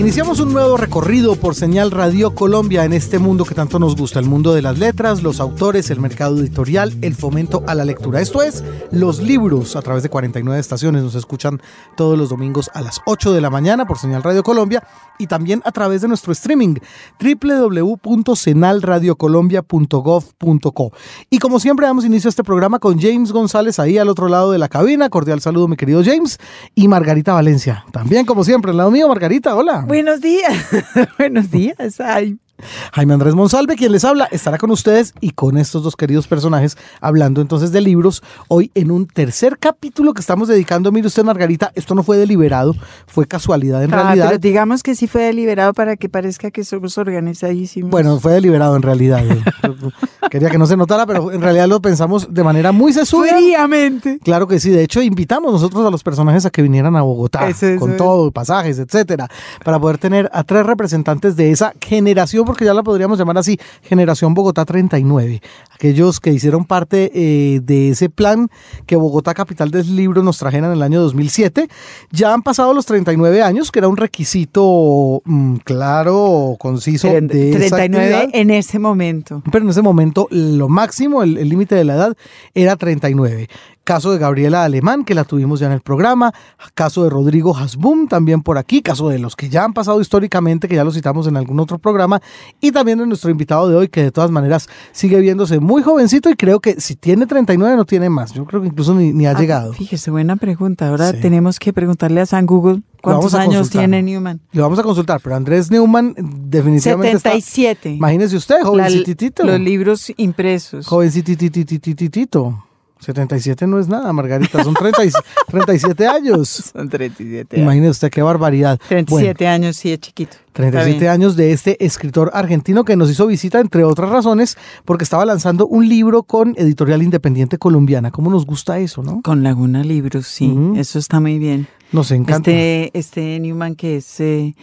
Iniciamos un nuevo recorrido por Señal Radio Colombia en este mundo que tanto nos gusta, el mundo de las letras, los autores, el mercado editorial, el fomento a la lectura. Esto es Los Libros a través de 49 estaciones. Nos escuchan todos los domingos a las 8 de la mañana por Señal Radio Colombia y también a través de nuestro streaming www.senalradiocolombia.gov.co. Y como siempre damos inicio a este programa con James González ahí al otro lado de la cabina. Cordial saludo mi querido James y Margarita Valencia. También como siempre, al lado mío, Margarita, hola. Buenos días, buenos días. Ay, Jaime Andrés Monsalve, quien les habla, estará con ustedes y con estos dos queridos personajes hablando entonces de libros. Hoy en un tercer capítulo que estamos dedicando, mire usted Margarita, esto no fue deliberado, fue casualidad en ah, realidad. pero digamos que sí fue deliberado para que parezca que somos organizadísimos. Bueno, fue deliberado en realidad. Quería que no se notara, pero en realidad lo pensamos de manera muy sesuda. fríamente. Claro que sí, de hecho invitamos nosotros a los personajes a que vinieran a Bogotá Eso, eso con todo, pasajes, etcétera, para poder tener a tres representantes de esa generación, porque ya la podríamos llamar así, generación Bogotá 39, aquellos que hicieron parte eh, de ese plan que Bogotá Capital del Libro nos trajera en el año 2007. Ya han pasado los 39 años, que era un requisito mm, claro, conciso de esa 39 actividad. en ese momento. Pero en ese momento lo máximo, el el límite de la edad era 39. Caso de Gabriela Alemán, que la tuvimos ya en el programa. Caso de Rodrigo Hasbum, también por aquí. Caso de los que ya han pasado históricamente, que ya lo citamos en algún otro programa. Y también de nuestro invitado de hoy, que de todas maneras sigue viéndose muy jovencito y creo que si tiene 39 no tiene más. Yo creo que incluso ni, ni ha Ah, llegado. Fíjese, buena pregunta. Ahora Sí. tenemos que preguntarle a San Google cuántos años tiene Newman. Le vamos a consultar, pero Andrés Neumann definitivamente está... 77. Imagínese usted, La- jovencitito. los libros impresos. Jovencititititititito. 77 no es nada, Margarita, son 30 y- 37 años. Son 37 años. Imagínese usted qué barbaridad. 37 años, sí, es chiquito. Está 37 bien. años de este escritor argentino que nos hizo visita, entre otras razones, porque estaba lanzando un libro con Editorial Independiente Colombiana. ¿Cómo nos gusta eso, no? Con Laguna Libros, sí, eso está muy bien. Nos encanta. Este, este Newman que es eh,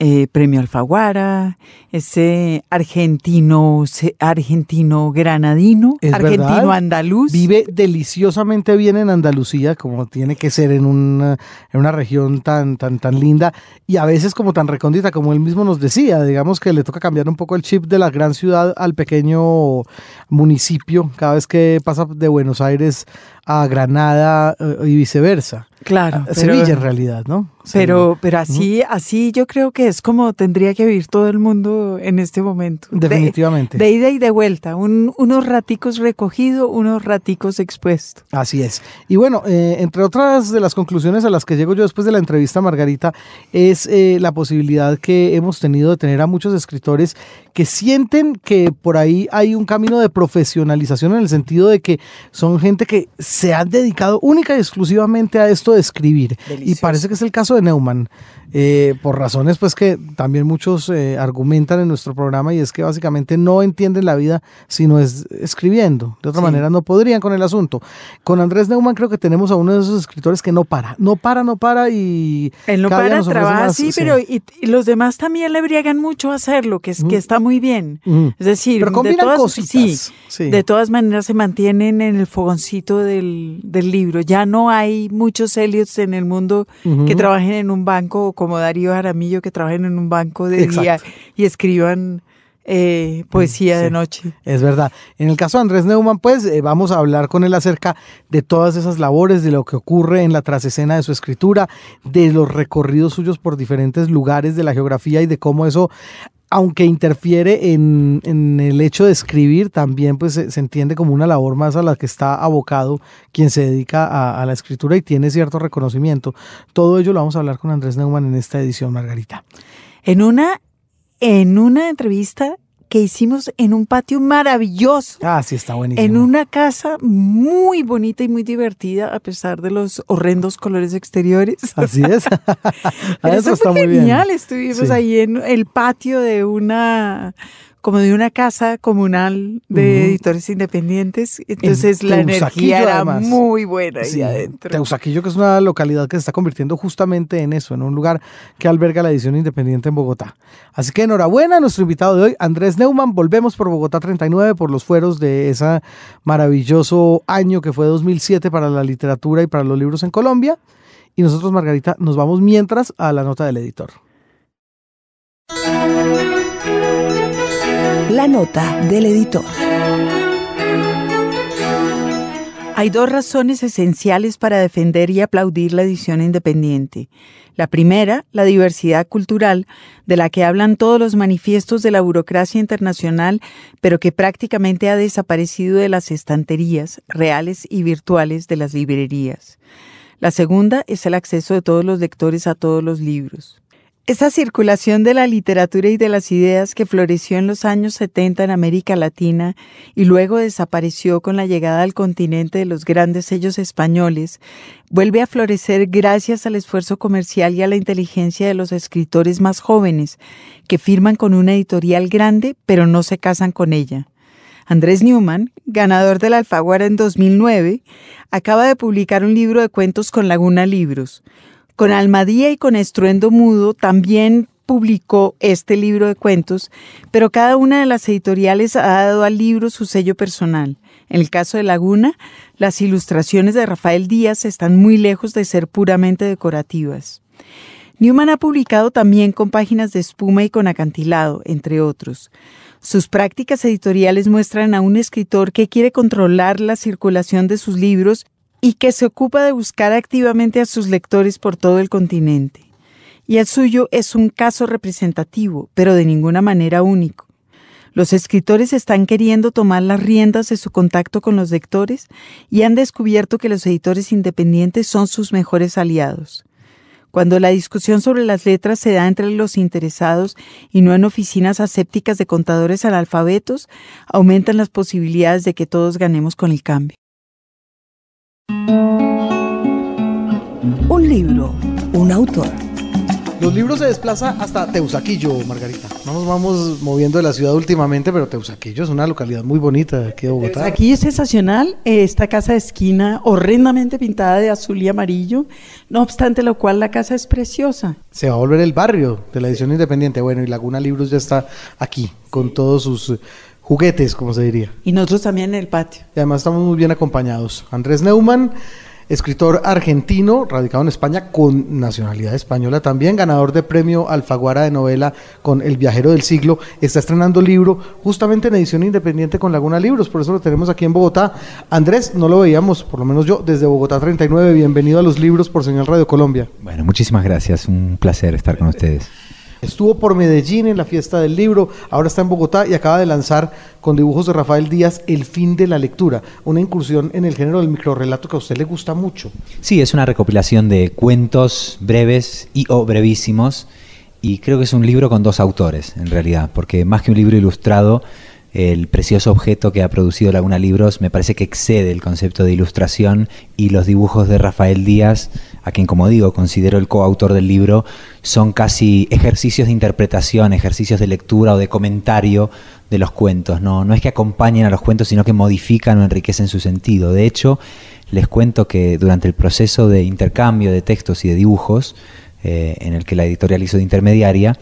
eh, premio Alfaguara, ese argentino, argentino granadino, Es argentino verdad. andaluz. Vive deliciosamente bien en Andalucía, como tiene que ser en una, en una región tan, tan, tan linda y a veces como tan recóndita, como él mismo nos decía. Digamos que le toca cambiar un poco el chip de la gran ciudad al pequeño municipio cada vez que pasa de Buenos Aires a Granada eh, y viceversa. claro, A pero- Sevilla en realidad, ¿no? Pero, pero así, así yo creo que es como tendría que vivir todo el mundo en este momento. De- Definitivamente. De, ida y de vuelta, un- unos raticos recogido, unos raticos expuestos. Así es. Y bueno, eh, entre otras de las conclusiones a las que llego yo después de la entrevista, Margarita, es eh, la posibilidad que hemos tenido de tener a muchos escritores que sienten que por ahí hay un camino de profesionalización en el sentido de que son gente que se han dedicado única y exclusivamente a esto de escribir. Y parece que es el caso de Neumann, eh, por razones pues que también muchos eh, argumentan en nuestro programa y es que básicamente no entienden la vida sino es escribiendo. De otra Sí. manera no podrían con el asunto. Con Andrés Neumann creo que tenemos a uno de esos escritores que no para, no para, no para y Él no para, trabaja más, sí, sí. pero y, y los demás también le briegan mucho a hacerlo, que, es, que está muy bien. Es decir, Pero de todas, cositas. sí, Sí. de todas maneras se mantienen en el fogoncito del, del libro. Ya no hay muchos Elliots en el mundo que trabajen en un banco, como Darío Jaramillo, que trabajen en un banco de día y escriban eh, poesía Sí. de noche. Es verdad. En el caso de Andrés Neumann, pues eh, vamos a hablar con él acerca de todas esas labores, de lo que ocurre en la trasescena de su escritura, de los recorridos suyos por diferentes lugares de la geografía y de cómo eso, aunque interfiere en, el hecho de escribir, también pues se, se entiende como una labor más a la que está abocado quien se dedica a, a la escritura y tiene cierto reconocimiento. Todo ello lo vamos a hablar con Andrés Neumann en esta edición, Margarita. En una, en una entrevista que hicimos en un patio maravilloso. Ah, sí, está buenísimo. En una casa muy bonita y muy divertida, a pesar de los horrendos colores exteriores. Así es. Pero Eso eso está fue muy bien. genial. Estuvimos Sí. ahí en el patio de una como de una casa comunal de editores independientes. Entonces la energía era muy buena ahí adentro. Teusaquillo, que es una localidad que se está convirtiendo justamente en eso, en un lugar que alberga la edición independiente en Bogotá. Así que enhorabuena a nuestro invitado de hoy, Andrés Neumann. Volvemos por Bogotá 39 por los fueros de ese maravilloso año que fue 2007 para la literatura y para los libros en Colombia. Y nosotros, Margarita, nos vamos mientras a la nota del editor. La nota del editor. Hay dos razones esenciales para defender y aplaudir la edición independiente. La primera, la diversidad cultural, de la que hablan todos los manifiestos de la burocracia internacional, pero que prácticamente ha desaparecido de las estanterías reales y virtuales de las librerías. La segunda es el acceso de todos los lectores a todos los libros. Esa circulación de la literatura y de las ideas que floreció en los años 70 en América Latina y luego desapareció con la llegada al continente de los grandes sellos españoles, vuelve a florecer gracias al esfuerzo comercial y a la inteligencia de los escritores más jóvenes, que firman con una editorial grande pero no se casan con ella. Andrés Newman, ganador del Alfaguara en 2009, acaba de publicar un libro de cuentos con Laguna Libros con Almadía y con Estruendo Mudo también publicó este libro de cuentos, pero cada una de las editoriales ha dado al libro su sello personal. En el caso de Laguna, las ilustraciones de Rafael Díaz están muy lejos de ser puramente decorativas. Newman ha publicado también con páginas de espuma y con acantilado, entre otros. Sus prácticas editoriales muestran a un escritor que quiere controlar la circulación de sus libros y que se ocupa de buscar activamente a sus lectores por todo el continente. Y el suyo es un caso representativo, pero de ninguna manera único. Los escritores están queriendo tomar las riendas de su contacto con los lectores y han descubierto que los editores independientes son sus mejores aliados. Cuando la discusión sobre las letras se da entre los interesados y no en oficinas asépticas de contadores analfabetos, aumentan las posibilidades de que todos ganemos con el cambio. Un libro, un autor. Los libros se desplaza hasta Teusaquillo, Margarita. No nos vamos moviendo de la ciudad últimamente, pero Teusaquillo es una localidad muy bonita aquí de Bogotá. Aquí es sensacional esta casa de esquina horrendamente pintada de azul y amarillo, no obstante lo cual la casa es preciosa. Se va a volver el barrio de la edición independiente. Bueno, y Laguna Libros ya está aquí con todos sus juguetes, como se diría. Y nosotros también en el patio. Y además estamos muy bien acompañados. Andrés Neumann, escritor argentino, radicado en España con nacionalidad española también, ganador de premio Alfaguara de novela con El viajero del siglo, está estrenando libro justamente en edición independiente con Laguna Libros, por eso lo tenemos aquí en Bogotá. Andrés, no lo veíamos, por lo menos yo, desde Bogotá 39, bienvenido a los libros por Señal Radio Colombia. Bueno, muchísimas gracias, un placer estar con ustedes. Estuvo por Medellín en la fiesta del libro, ahora está en Bogotá y acaba de lanzar con dibujos de Rafael Díaz El fin de la lectura, una incursión en el género del microrelato que a usted le gusta mucho. Sí, es una recopilación de cuentos breves y o brevísimos y creo que es un libro con dos autores en realidad, porque más que un libro ilustrado, el precioso objeto que ha producido Laguna Libros me parece que excede el concepto de ilustración y los dibujos de Rafael Díaz a quien como digo considero el coautor del libro, son casi ejercicios de interpretación, ejercicios de lectura o de comentario de los cuentos. No, no es que acompañen a los cuentos, sino que modifican o enriquecen su sentido. De hecho, les cuento que durante el proceso de intercambio de textos y de dibujos, eh, en el que la editorial hizo de intermediaria,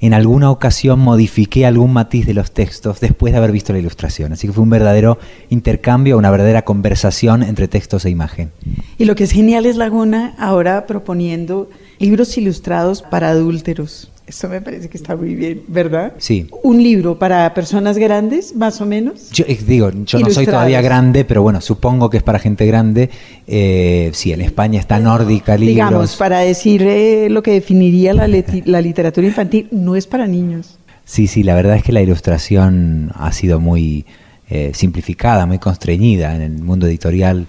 en alguna ocasión modifiqué algún matiz de los textos después de haber visto la ilustración. Así que fue un verdadero intercambio, una verdadera conversación entre textos e imagen. Y lo que es genial es Laguna ahora proponiendo libros ilustrados para adúlteros. Eso me parece que está muy bien, ¿verdad? Sí. Un libro para personas grandes, más o menos. Yo eh, digo, yo no soy todavía grande, pero bueno, supongo que es para gente grande. Eh, sí, en España está nórdica libros. Digamos, para decir eh, lo que definiría la, la literatura infantil, no es para niños. Sí, sí, la verdad es que la ilustración ha sido muy eh, simplificada, muy constreñida en el mundo editorial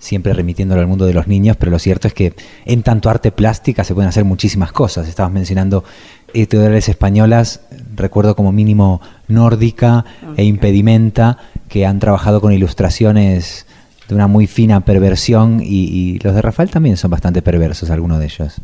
siempre remitiéndolo al mundo de los niños, pero lo cierto es que en tanto arte plástica se pueden hacer muchísimas cosas. Estabas mencionando editoriales españolas, recuerdo como mínimo Nórdica e Impedimenta, que han trabajado con ilustraciones de una muy fina perversión y, los de Rafael también son bastante perversos, algunos de ellos.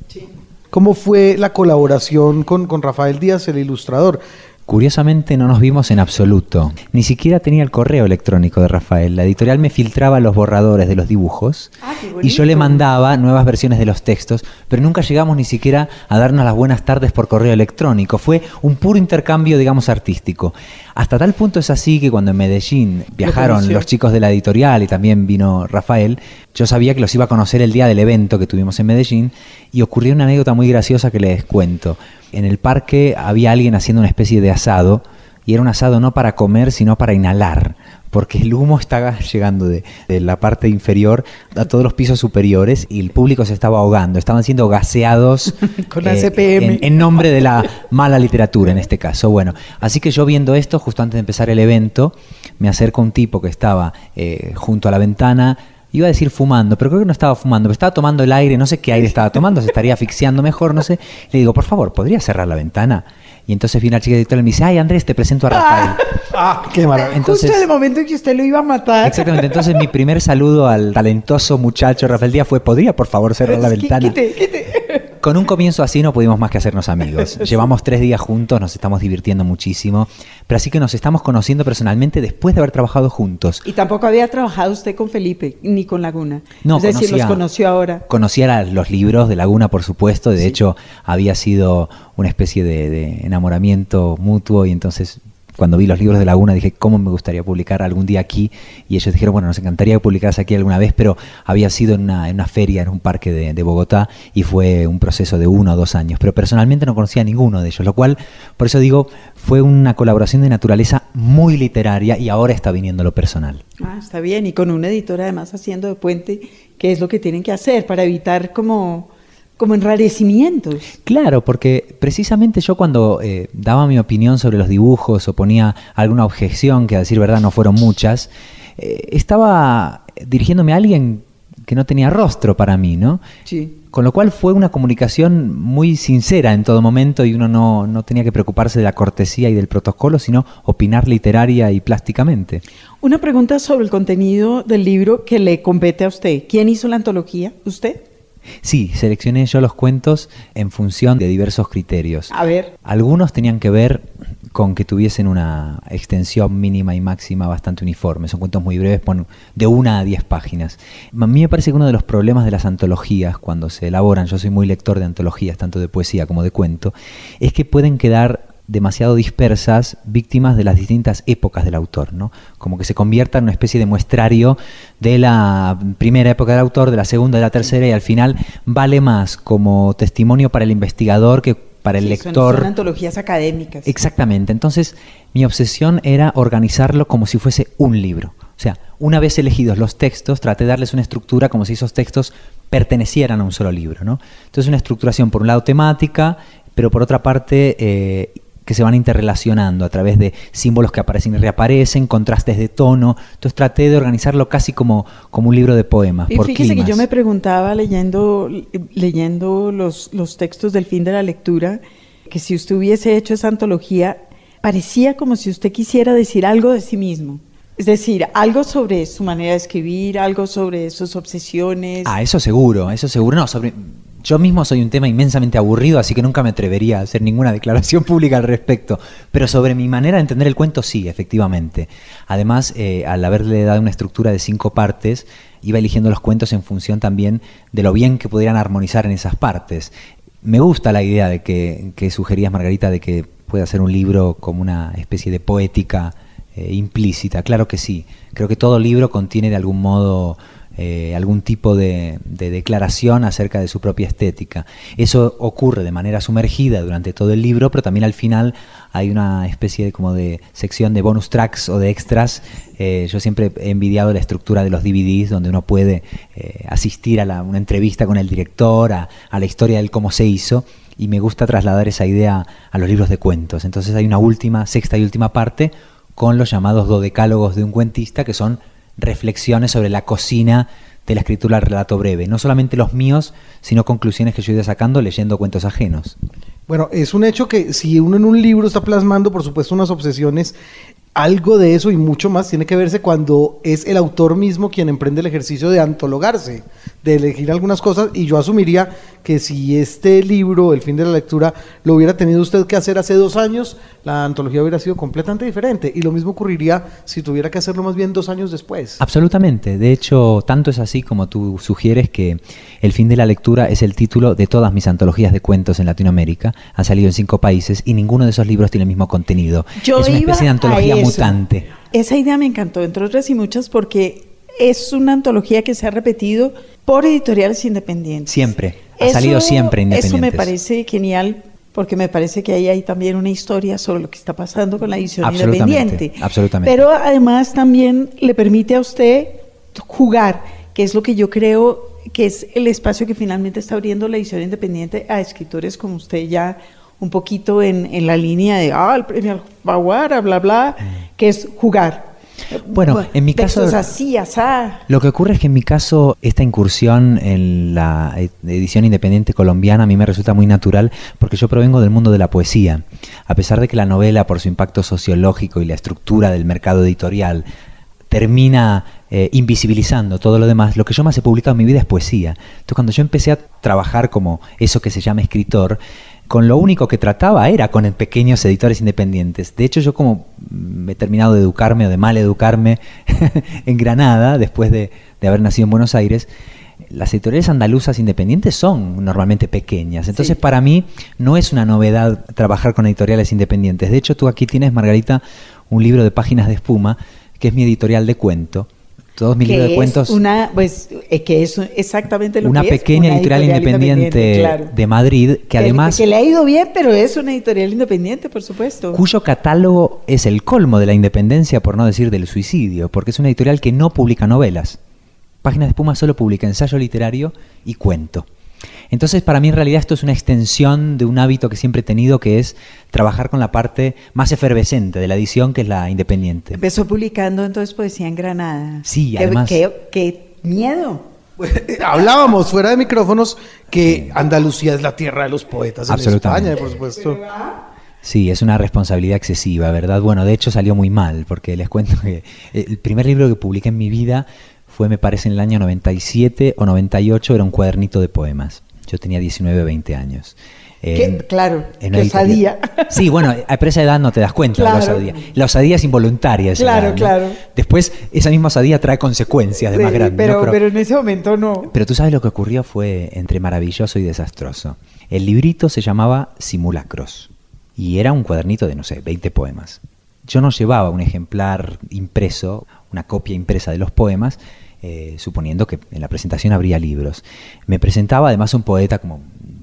¿Cómo fue la colaboración con, con Rafael Díaz, el ilustrador? Curiosamente no nos vimos en absoluto. Ni siquiera tenía el correo electrónico de Rafael. La editorial me filtraba los borradores de los dibujos Ah, y yo le mandaba nuevas versiones de los textos, pero nunca llegamos ni siquiera a darnos las buenas tardes por correo electrónico. Fue un puro intercambio, digamos, artístico. Hasta tal punto es así que cuando en Medellín viajaron los chicos de la editorial y también vino Rafael, yo sabía que los iba a conocer el día del evento que tuvimos en Medellín y ocurrió una anécdota muy graciosa que les cuento. En el parque había alguien haciendo una especie de asado y era un asado no para comer, sino para inhalar, porque el humo estaba llegando de, de la parte inferior a todos los pisos superiores y el público se estaba ahogando, estaban siendo gaseados Con ACPM. en, en nombre de la mala literatura en este caso. Bueno, así que yo viendo esto, justo antes de empezar el evento, me acerca un tipo que estaba eh, junto a la ventana. Iba a decir fumando, pero creo que no estaba fumando, pero estaba tomando el aire, no sé qué aire estaba tomando, se estaría asfixiando mejor, no sé. Le digo, por favor, ¿podría cerrar la ventana? Y entonces viene la chica editorial y me dice, ay Andrés, te presento a Rafael. Ah, qué maravilla. Entonces, Justo en el momento en que usted lo iba a matar. exactamente, entonces mi primer saludo al talentoso muchacho Rafael Díaz fue, ¿podría por favor cerrar la Quí- ventana? Quite, quite. Con un comienzo así no pudimos más que hacernos amigos. Llevamos tres días juntos, nos estamos divirtiendo muchísimo, pero así que nos estamos conociendo personalmente después de haber trabajado juntos. Y tampoco había trabajado usted con Felipe, ni con Laguna. No, es decir, conocía- los conoció ahora. Conocía los libros de Laguna, por supuesto, de hecho había sido una especie de, de enamoramiento mutuo y entonces cuando vi los libros de Laguna dije, ¿cómo me gustaría publicar algún día aquí? Y ellos dijeron, bueno, nos encantaría que publicaras aquí alguna vez, pero había sido en una, en una feria, en un parque de, de Bogotá y fue un proceso de uno o dos años. Pero personalmente no conocía a ninguno de ellos, lo cual, por eso digo, fue una colaboración de naturaleza muy literaria y ahora está viniendo lo personal. Ah, está bien. Y con un editor además haciendo de puente, que es lo que tienen que hacer para evitar como, como enrarecimientos. Claro, porque precisamente yo cuando eh, daba mi opinión sobre los dibujos o ponía alguna objeción, que a decir verdad no fueron muchas, eh, estaba dirigiéndome a alguien que no tenía rostro para mí, ¿no? Sí. Con lo cual fue una comunicación muy sincera en todo momento y uno no, no tenía que preocuparse de la cortesía y del protocolo, sino opinar literaria y plásticamente. Una pregunta sobre el contenido del libro que le compete a usted. ¿Quién hizo la antología? ¿Usted? Sí, seleccioné yo los cuentos en función de diversos criterios. A ver. Algunos tenían que ver con que tuviesen una extensión mínima y máxima bastante uniforme. Son cuentos muy breves, pon de una a diez páginas. A mí me parece que uno de los problemas de las antologías, cuando se elaboran, yo soy muy lector de antologías, tanto de poesía como de cuento, es que pueden quedar demasiado dispersas, víctimas de las distintas épocas del autor, ¿no? Como que se convierta en una especie de muestrario de la primera época del autor, de la segunda, de la tercera, y al final vale más como testimonio para el investigador que para el Sí, son- lector. Son, antologías académicas. Exactamente. Entonces, mi obsesión era organizarlo como si fuese un libro. O sea, una vez elegidos los textos, traté de darles una estructura como si esos textos pertenecieran a un solo libro. ¿no? Entonces, una estructuración, por un lado, temática, pero por otra parte, eh, que se van interrelacionando a través de símbolos que aparecen y reaparecen, contrastes de tono. Entonces, traté de organizarlo casi como, como un libro de poemas. Y por fíjese climas. que yo me preguntaba leyendo, leyendo los, los textos del fin de la lectura, que si usted hubiese hecho esa antología, parecía como si usted quisiera decir algo de sí mismo. Es decir, algo sobre su manera de escribir, algo sobre sus obsesiones. Ah, eso seguro, eso seguro. No, sobre, yo mismo soy un tema inmensamente aburrido, así que nunca me atrevería a hacer ninguna declaración pública al respecto. Pero sobre mi manera de entender el cuento, sí, efectivamente. Además, eh, al haberle dado una estructura de cinco partes, iba eligiendo los cuentos en función también de lo bien que pudieran armonizar en esas partes. Me gusta la idea de que, que sugerías, Margarita, de que pueda ser un libro como una especie de poética eh, implícita. Claro que sí. Creo que todo libro contiene de algún modo eh, algún tipo de, de, declaración acerca de su propia estética. Eso ocurre de manera sumergida durante todo el libro, pero también al final hay una especie de, como de sección de bonus tracks o de extras. Eh, yo siempre he envidiado la estructura de los DVDs, donde uno puede eh, asistir a la, una entrevista con el director, a, a la historia del cómo se hizo y me gusta trasladar esa idea a los libros de cuentos. Entonces hay una última, sexta y última parte con los llamados dodecálogos de un cuentista, que son reflexiones sobre la cocina de la escritura del relato breve. No solamente los míos, sino conclusiones que yo he ido sacando leyendo cuentos ajenos. Bueno, es un hecho que si uno en un libro está plasmando, por supuesto, unas obsesiones, algo de eso y mucho más tiene que verse cuando es el autor mismo quien emprende el ejercicio de antologarse, de elegir algunas cosas y yo asumiría que si este libro, El fin de la lectura, lo hubiera tenido usted que hacer hace dos años, la antología hubiera sido completamente diferente y lo mismo ocurriría si tuviera que hacerlo más bien dos años después. Absolutamente, de hecho, tanto es así como tú sugieres que El fin de la lectura es el título de todas mis antologías de cuentos en Latinoamérica, ha salido en cinco países y ninguno de esos libros tiene el mismo contenido. Yo es una especie de antología. Mutante. Esa idea me encantó, entre otras y muchas, porque es una antología que se ha repetido por editoriales independientes. Siempre, ha salido siempre Eso me independientes. parece genial, porque me parece que ahí hay también una historia sobre lo que está pasando con la edición Absolutamente, independiente. absolutamente. Pero además también le permite a usted jugar, que es lo que yo creo que es el espacio que finalmente está abriendo la edición independiente a escritores como usted ya un poquito en, en la línea de, ah, el premio Alfaguara, bla, bla, que es jugar. Bueno, en mi caso- así, asá. Lo que ocurre es que en mi caso esta incursión en la ed- edición independiente colombiana a mí me resulta muy natural porque yo provengo del mundo de la poesía. A pesar de que la novela por su impacto sociológico y la estructura del mercado editorial termina eh, invisibilizando todo lo demás, lo que yo más he publicado en mi vida es poesía. Entonces cuando yo empecé a trabajar como eso que se llama escritor, con lo único que trataba era con pequeños editores independientes. De hecho, yo como mm, he terminado de educarme o de mal educarme en Granada, después de, de haber nacido en Buenos Aires, las editoriales andaluzas independientes son normalmente pequeñas. Entonces, Sí. para mí no es una novedad trabajar con editoriales independientes. De hecho, tú aquí tienes, Margarita, un libro de páginas de espuma, que es mi editorial de cuento. Todos mis que libros de es cuentos una, pues, eh, que es exactamente lo una que es, pequeña una editorial, independiente, claro. de Madrid que además que le ha ido bien, pero es una editorial independiente, por supuesto. cuyo catálogo es el colmo de la independencia, por no decir del suicidio, porque es una editorial que no publica novelas. Páginas de Espuma solo publica ensayo literario y cuento. Entonces, para mí en realidad esto es una extensión de un hábito que siempre he tenido, que es trabajar con la parte más efervescente de la edición, que es la independiente. Empezó publicando entonces poesía en Granada. Sí, Qué- además- Qué, qué miedo. Hablábamos fuera de micrófonos que Andalucía es la tierra de los poetas en Absolutamente. España, por supuesto. Sí, es una responsabilidad excesiva, ¿verdad? Bueno, de hecho salió muy mal, porque les cuento que el primer libro que publiqué en mi vida fue, me parece, en el año 97 o 98, era un cuadernito de poemas. Yo tenía 19 o 20 años. Claro, en osadía. Sí, bueno, a esa edad no te das cuenta de la osadía. La osadía es involuntaria. esa Claro, edad, ¿no? claro. Después, esa misma osadía trae consecuencias de más grande. ¿no? pero, pero en ese momento no. Pero tú sabes lo que ocurrió fue entre maravilloso y desastroso. El librito se llamaba Simulacros y era un cuadernito de, no sé, 20 poemas. Yo no llevaba un ejemplar impreso, una copia impresa de los poemas, eh, suponiendo que en la presentación habría libros. Me presentaba además un poeta como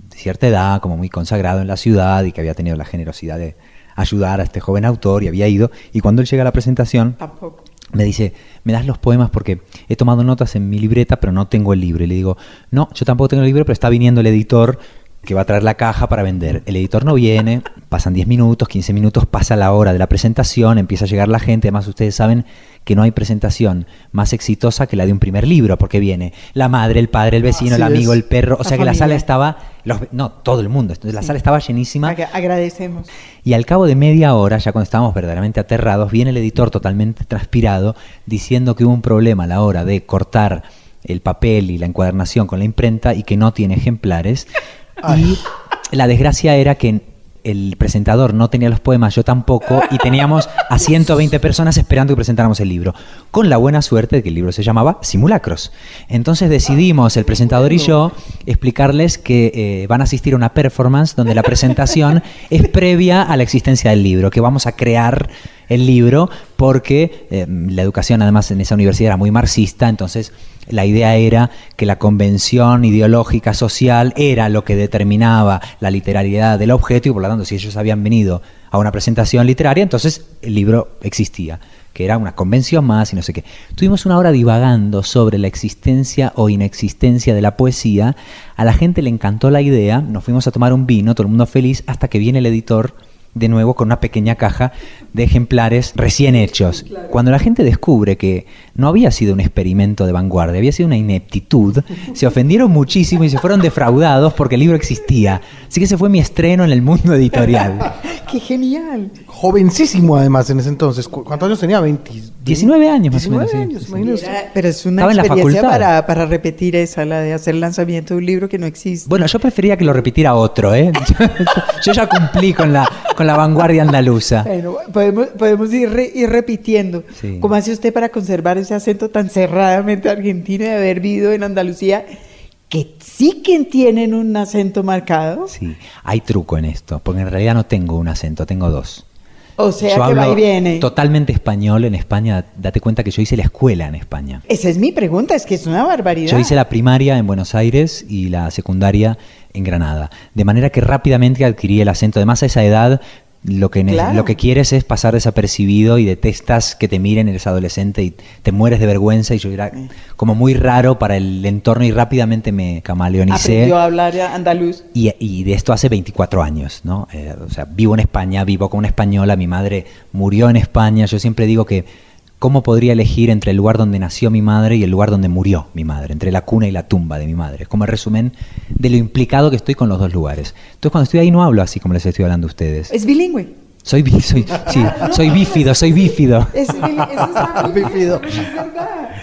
de cierta edad, como muy consagrado en la ciudad y que había tenido la generosidad de ayudar a este joven autor y había ido. Y cuando él llega a la presentación, Tampoco. me dice, ¿me das los poemas? Porque he tomado notas en mi libreta, pero no tengo el libro. Y le digo, no, yo tampoco tengo el libro, pero está viniendo el editor que va a traer la caja para vender. El editor no viene, pasan 10 minutos, 15 minutos, pasa la hora de la presentación, empieza a llegar la gente. Además, ustedes saben que no hay presentación más exitosa que la de un primer libro, porque viene la madre, el padre, el vecino, Así el amigo, es. el perro. O La sea que la sala estaba, los- no, todo el mundo. Entonces la sala estaba llenísima. Agra- agradecemos. Y al cabo de media hora, ya cuando estábamos verdaderamente aterrados, viene el editor totalmente transpirado diciendo que hubo un problema a la hora de cortar el papel y la encuadernación con la imprenta y que no tiene ejemplares. Y la desgracia era que el presentador no tenía los poemas, yo tampoco, y teníamos a 120 personas esperando que presentáramos el libro, con la buena suerte de que el libro se llamaba Simulacros. Entonces decidimos, el presentador y yo, explicarles que eh, van a asistir a una performance donde la presentación es previa a la existencia del libro, que vamos a crear el libro porque eh, la educación además en esa universidad era muy marxista, entonces la idea era que la convención ideológica social era lo que determinaba la literariedad del objeto y por lo tanto si ellos habían venido a una presentación literaria, entonces el libro existía, que era una convención más y no sé qué. Tuvimos una hora divagando sobre la existencia o inexistencia de la poesía, a la gente le encantó la idea, nos fuimos a tomar un vino, todo el mundo feliz, hasta que viene el editor de nuevo con una pequeña caja de ejemplares recién hechos. Cuando la gente descubre que no había sido un experimento de vanguardia, había sido una ineptitud, se ofendieron muchísimo y se fueron defraudados porque el libro existía. Así que ese fue mi estreno en el mundo editorial. ¡Qué genial! Jovencísimo además en ese entonces. ¿Cu- ¿Cuántos años tenía? 20, 19 años más o 19 menos. sí, años, sí. Era- pero es una Estaba en la experiencia facultad. para, para repetir esa, la de hacer lanzamiento de un libro que no existe. Bueno, yo prefería que lo repitiera otro, ¿eh? Yo ya cumplí con la, con la vanguardia andaluza. Bueno, podemos, podemos ir, re- ir repitiendo. Sí. ¿Cómo hace usted para conservar ese acento tan cerradamente argentino y haber vivido en Andalucía? Que sí que tienen un acento marcado. Sí, hay truco en esto, porque en realidad no tengo un acento, tengo dos. O sea yo que va y viene. totalmente español en España. Date cuenta que yo hice la escuela en España. Esa es mi pregunta, es que es una barbaridad. Yo hice la primaria en Buenos Aires y la secundaria en Granada. De manera que rápidamente adquirí el acento. Además, a esa edad lo que, Claro. lo que quieres es pasar desapercibido y detestas que te miren, eres adolescente y te mueres de vergüenza. Y yo era como muy raro para el entorno y rápidamente me camaleonicé. Aprendió a hablar andaluz. Y, y de esto hace 24 años, ¿no? Eh, o sea, vivo en España, vivo con una española, mi madre murió en España. Yo siempre digo que, ¿cómo podría elegir entre el lugar donde nació mi madre y el lugar donde murió mi madre? Entre la cuna y la tumba de mi madre. Como resumen de lo implicado que estoy con los dos lugares. Entonces, cuando estoy ahí, no hablo así como les estoy hablando a ustedes. Es bilingüe. Soy, bí- soy, sí, soy bífido, soy bífido. Es, eso Bífido.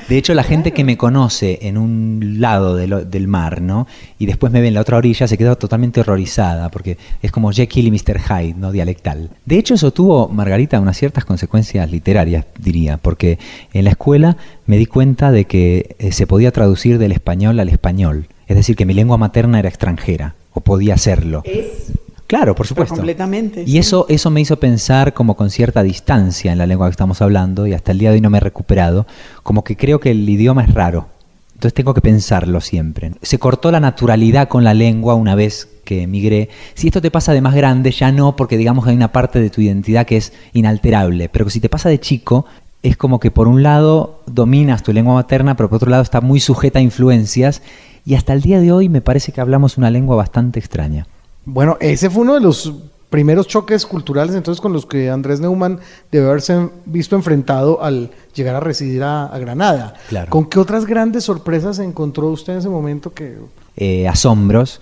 De hecho, la gente que me conoce en un lado de lo- del mar, ¿no? Y después me ve en la otra orilla, se queda totalmente horrorizada, porque es como Jekyll y Mr. Hyde, ¿no? Dialectal. De hecho, eso tuvo, Margarita, unas ciertas consecuencias literarias, diría, porque en la escuela me di cuenta de que eh, se podía traducir del español al español. Es decir, que mi lengua materna era extranjera, o podía serlo. Es Claro, por supuesto. completamente. Y sí. eso, eso me hizo pensar como con cierta distancia en la lengua que estamos hablando y hasta el día de hoy no me he recuperado, como que creo que el idioma es raro. Entonces tengo que pensarlo siempre. Se cortó la naturalidad con la lengua una vez que emigré. Si esto te pasa de más grande, ya no, porque digamos que hay una parte de tu identidad que es inalterable. Pero que si te pasa de chico, es como que por un lado dominas tu lengua materna, pero por otro lado está muy sujeta a influencias. Y hasta el día de hoy me parece que hablamos una lengua bastante extraña. Bueno, ese fue uno de los primeros choques culturales entonces con los que Andrés Neumann debe haberse visto enfrentado al llegar a residir a, a Granada. Claro. ¿Con qué otras grandes sorpresas se encontró usted en ese momento que eh, asombros.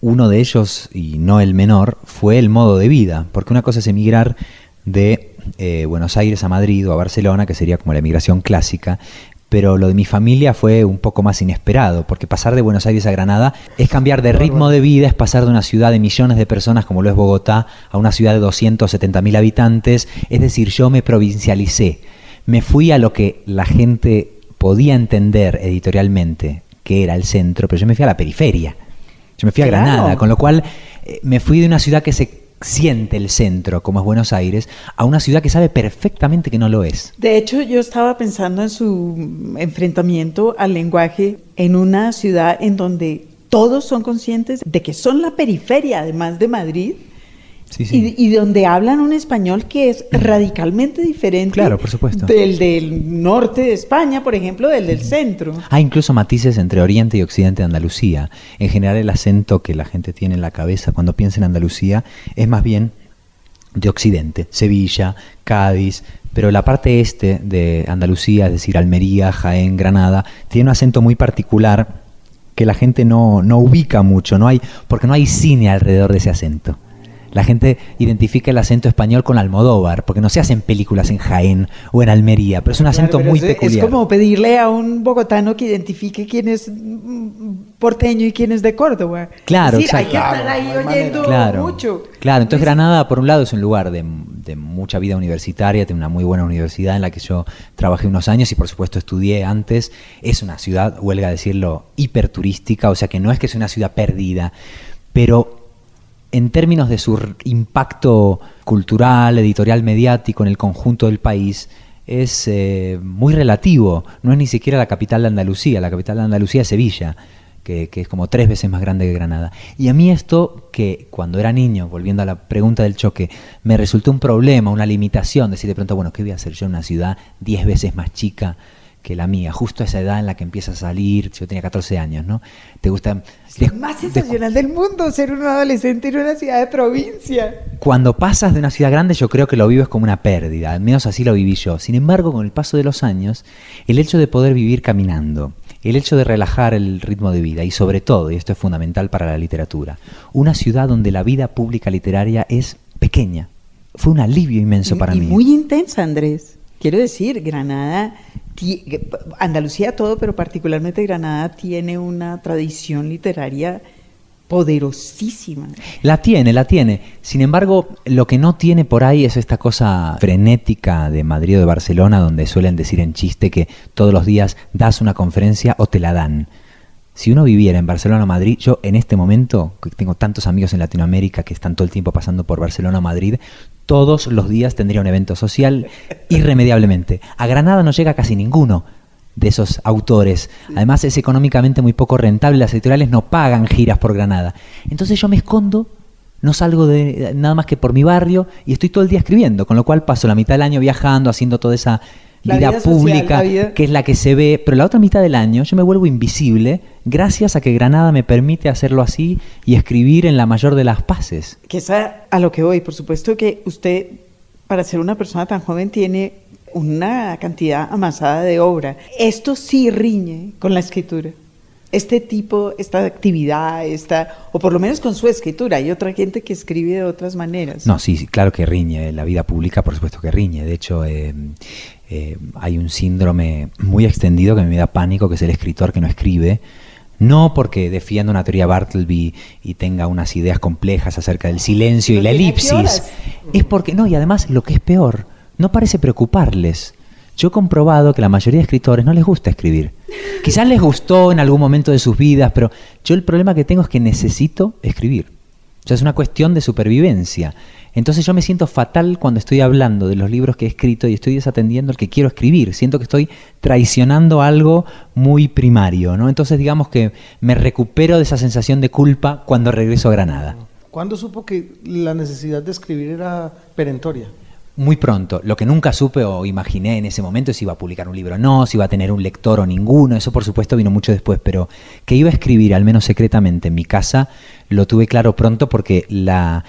Uno de ellos, y no el menor, fue el modo de vida, porque una cosa es emigrar de eh, Buenos Aires a Madrid o a Barcelona, que sería como la emigración clásica, pero lo de mi familia fue un poco más inesperado, porque pasar de Buenos Aires a Granada es cambiar de ritmo de vida, es pasar de una ciudad de millones de personas como lo es Bogotá a una ciudad de 270 mil habitantes, es decir, yo me provincialicé, me fui a lo que la gente podía entender editorialmente, que era el centro, pero yo me fui a la periferia. Yo me fui a Claro. Granada, con lo cual eh, me fui de una ciudad que se siente el centro, como es Buenos Aires, a una ciudad que sabe perfectamente que no lo es. De hecho, yo estaba pensando en su enfrentamiento al lenguaje en una ciudad en donde todos son conscientes de que son la periferia, además de Madrid, Sí, sí. Y, y donde hablan un español que es radicalmente diferente Claro, por supuesto. del del norte de España, por ejemplo, del del centro. Hay incluso matices entre Oriente y Occidente de Andalucía. En general el acento que la gente tiene en la cabeza cuando piensa en Andalucía es más bien de Occidente, Sevilla, Cádiz, pero la parte este de Andalucía, es decir, Almería, Jaén, Granada, tiene un acento muy particular que la gente no, no ubica mucho, no hay, porque no hay cine alrededor de ese acento. La gente identifica el acento español con Almodóvar, porque no se hacen películas en Jaén o en Almería, pero es un acento Claro, muy es, peculiar. Es como pedirle a un bogotano que identifique quién es mm, porteño y quién es de Córdoba. Claro, es decir, hay que estar ahí oyendo. Claro, mucho. claro. Entonces Granada, por un lado, es un lugar de, de mucha vida universitaria, tiene una muy buena universidad en la que yo trabajé unos años y por supuesto estudié antes. Es una ciudad, huelga decirlo, hiperturística, o sea que no es que sea una ciudad perdida, pero en términos de su impacto cultural, editorial, mediático en el conjunto del país, es eh, muy relativo. No es ni siquiera la capital de Andalucía, la capital de Andalucía es Sevilla, que, que es como tres veces más grande que Granada. Y a mí esto, que cuando era niño, volviendo a la pregunta del choque, me resultó un problema, una limitación, decir de pronto, bueno, ¿qué voy a hacer yo en una ciudad diez veces más chica que la mía, justo a esa edad en la que empieza a salir, yo tenía 14 años, ¿no? Te gusta... Es más sensacional del mundo ser un adolescente en una ciudad de provincia. Cuando pasas de una ciudad grande yo creo que lo vives como una pérdida, al menos así lo viví yo. Sin embargo, con el paso de los años, el hecho de poder vivir caminando, el hecho de relajar el ritmo de vida y sobre todo, y esto es fundamental para la literatura, una ciudad donde la vida pública literaria es pequeña, fue un alivio inmenso para y mí. Muy intensa, Andrés. Quiero decir, Granada, Andalucía todo, pero particularmente Granada tiene una tradición literaria poderosísima. La tiene, la tiene. Sin embargo, lo que no tiene por ahí es esta cosa frenética de Madrid o de Barcelona, donde suelen decir en chiste que todos los días das una conferencia o te la dan. Si uno viviera en Barcelona o Madrid, yo en este momento, que tengo tantos amigos en Latinoamérica que están todo el tiempo pasando por Barcelona o Madrid, todos los días tendría un evento social irremediablemente. A Granada no llega casi ninguno de esos autores. Además es económicamente muy poco rentable, las editoriales no pagan giras por Granada. Entonces yo me escondo, no salgo de nada más que por mi barrio y estoy todo el día escribiendo, con lo cual paso la mitad del año viajando, haciendo toda esa vida, pública que es la que se ve, pero la otra mitad del año yo me vuelvo invisible gracias a que Granada me permite hacerlo así y escribir en la mayor de las paces. Que es a, a lo que voy, por supuesto que usted para ser una persona tan joven tiene una cantidad amasada de obra. Esto sí riñe con la escritura. Este tipo, esta actividad, esta, o por lo menos con su escritura. Hay otra gente que escribe de otras maneras. No, sí, sí claro que riñe. La vida pública, por supuesto que riñe. De hecho, eh, eh, hay un síndrome muy extendido que me da pánico, que es el escritor que no escribe. No porque defienda una teoría Bartleby y tenga unas ideas complejas acerca del silencio y la elipsis. Es porque, no, y además lo que es peor, no parece preocuparles. Yo he comprobado que la mayoría de escritores no les gusta escribir. Quizás les gustó en algún momento de sus vidas, pero yo el problema que tengo es que necesito escribir. O sea, es una cuestión de supervivencia. Entonces yo me siento fatal cuando estoy hablando de los libros que he escrito y estoy desatendiendo el que quiero escribir. Siento que estoy traicionando algo muy primario, ¿no? Entonces digamos que me recupero de esa sensación de culpa cuando regreso a Granada. ¿Cuándo supo que la necesidad de escribir era perentoria? muy pronto. Lo que nunca supe o imaginé en ese momento es si iba a publicar un libro o no, si iba a tener un lector o ninguno, eso por supuesto vino mucho después, pero que iba a escribir, al menos secretamente, en mi casa, lo tuve claro pronto porque la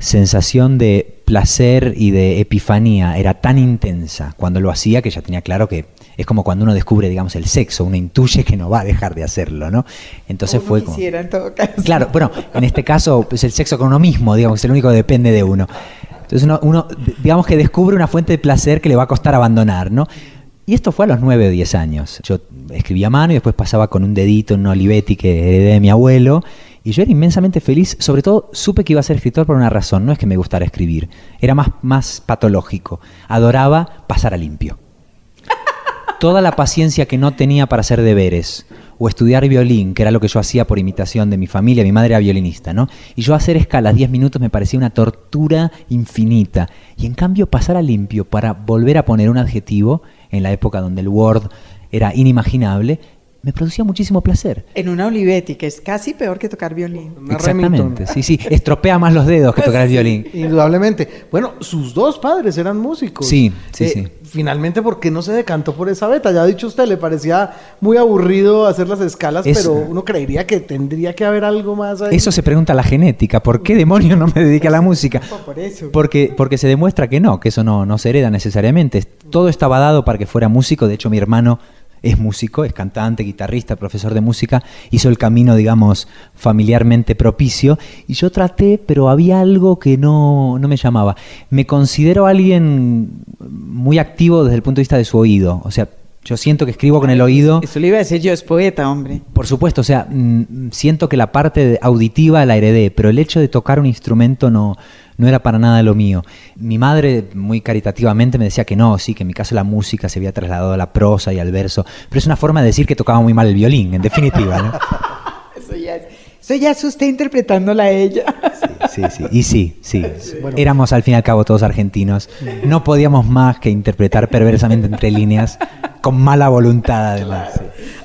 sensación de placer y de epifanía era tan intensa cuando lo hacía que ya tenía claro que es como cuando uno descubre, digamos, el sexo, uno intuye que no va a dejar de hacerlo, ¿no? Entonces fue como... en todo caso. Claro, bueno, en este caso, pues el sexo con uno mismo, digamos, es el único que depende de uno. Entonces uno, digamos que descubre una fuente de placer que le va a costar abandonar, ¿no? Y esto fue a los 9 o 10 años. Yo escribía a mano y después pasaba con un dedito en un Olivetti que heredé de mi abuelo. Y yo era inmensamente feliz, sobre todo supe que iba a ser escritor por una razón, no es que me gustara escribir, era más, más patológico. Adoraba pasar a limpio. Toda la paciencia que no tenía para hacer deberes, o estudiar violín, que era lo que yo hacía por imitación de mi familia, mi madre era violinista, ¿no? Y yo hacer escalas 10 minutos me parecía una tortura infinita. Y en cambio pasar a limpio para volver a poner un adjetivo, en la época donde el Word era inimaginable, me producía muchísimo placer. En una Olivetti, que es casi peor que tocar violín. Exactamente, sí, sí, estropea más los dedos que tocar el violín. Indudablemente. Bueno, sus dos padres eran músicos. Sí, sí, sí finalmente, ¿por qué no se decantó por esa beta? Ya ha dicho usted, le parecía muy aburrido hacer las escalas, pero uno creería que tendría que haber algo más ahí. Eso se pregunta la genética, ¿por qué demonios no me dedica a la música? Por eso. Porque, porque se demuestra que no, que eso no, no se hereda necesariamente. Todo estaba dado para que fuera músico, de hecho mi hermano es músico, es cantante, guitarrista, profesor de música, hizo el camino, digamos, familiarmente propicio, y yo traté, pero había algo que no, no me llamaba. Me considero alguien muy activo desde el punto de vista de su oído, o sea, yo siento que escribo con el oído. Eso le iba a decir yo, es poeta, hombre. Por supuesto, o sea, mm, siento que la parte auditiva la heredé, pero el hecho de tocar un instrumento no, no era para nada lo mío. Mi madre, muy caritativamente, me decía que no, sí, que en mi caso la música se había trasladado a la prosa y al verso, pero es una forma de decir que tocaba muy mal el violín, en definitiva, ¿no? eso ya es. Eso ya es usted interpretándola a ella. Sí, sí, sí. Y sí, sí. Éramos al fin y al cabo todos argentinos. No podíamos más que interpretar perversamente entre líneas, con mala voluntad además.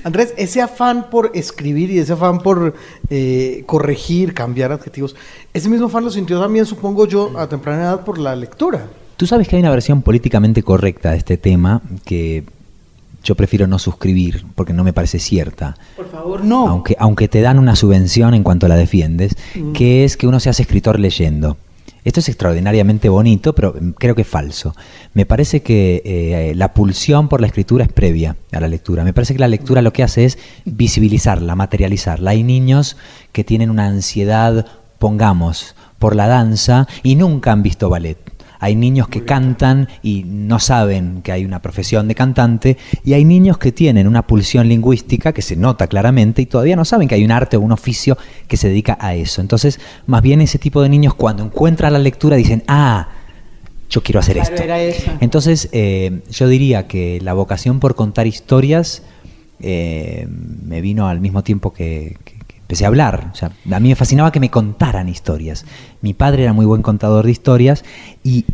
Andrés, ese afán por escribir y ese afán por eh, corregir, cambiar adjetivos, ese mismo afán lo sintió también, supongo yo, a temprana edad por la lectura. Tú sabes que hay una versión políticamente correcta de este tema que yo prefiero no suscribir porque no me parece cierta. Por favor, no. Aunque, aunque te dan una subvención en cuanto la defiendes, Mm. que es que uno se hace escritor leyendo. Esto es extraordinariamente bonito, pero creo que es falso. Me parece que eh, la pulsión por la escritura es previa a la lectura. Me parece que la lectura lo que hace es visibilizarla, materializarla. Hay niños que tienen una ansiedad, pongamos, por la danza y nunca han visto ballet. Hay niños que cantan y no saben que hay una profesión de cantante y hay niños que tienen una pulsión lingüística que se nota claramente y todavía no saben que hay un arte o un oficio que se dedica a eso. Entonces, más bien ese tipo de niños cuando encuentran la lectura dicen, ah, yo quiero hacer Claro, esto. Entonces, eh, yo diría que la vocación por contar historias eh, me vino al mismo tiempo que empecé a hablar. O sea, a mí me fascinaba que me contaran historias. Mi padre era muy buen contador de historias y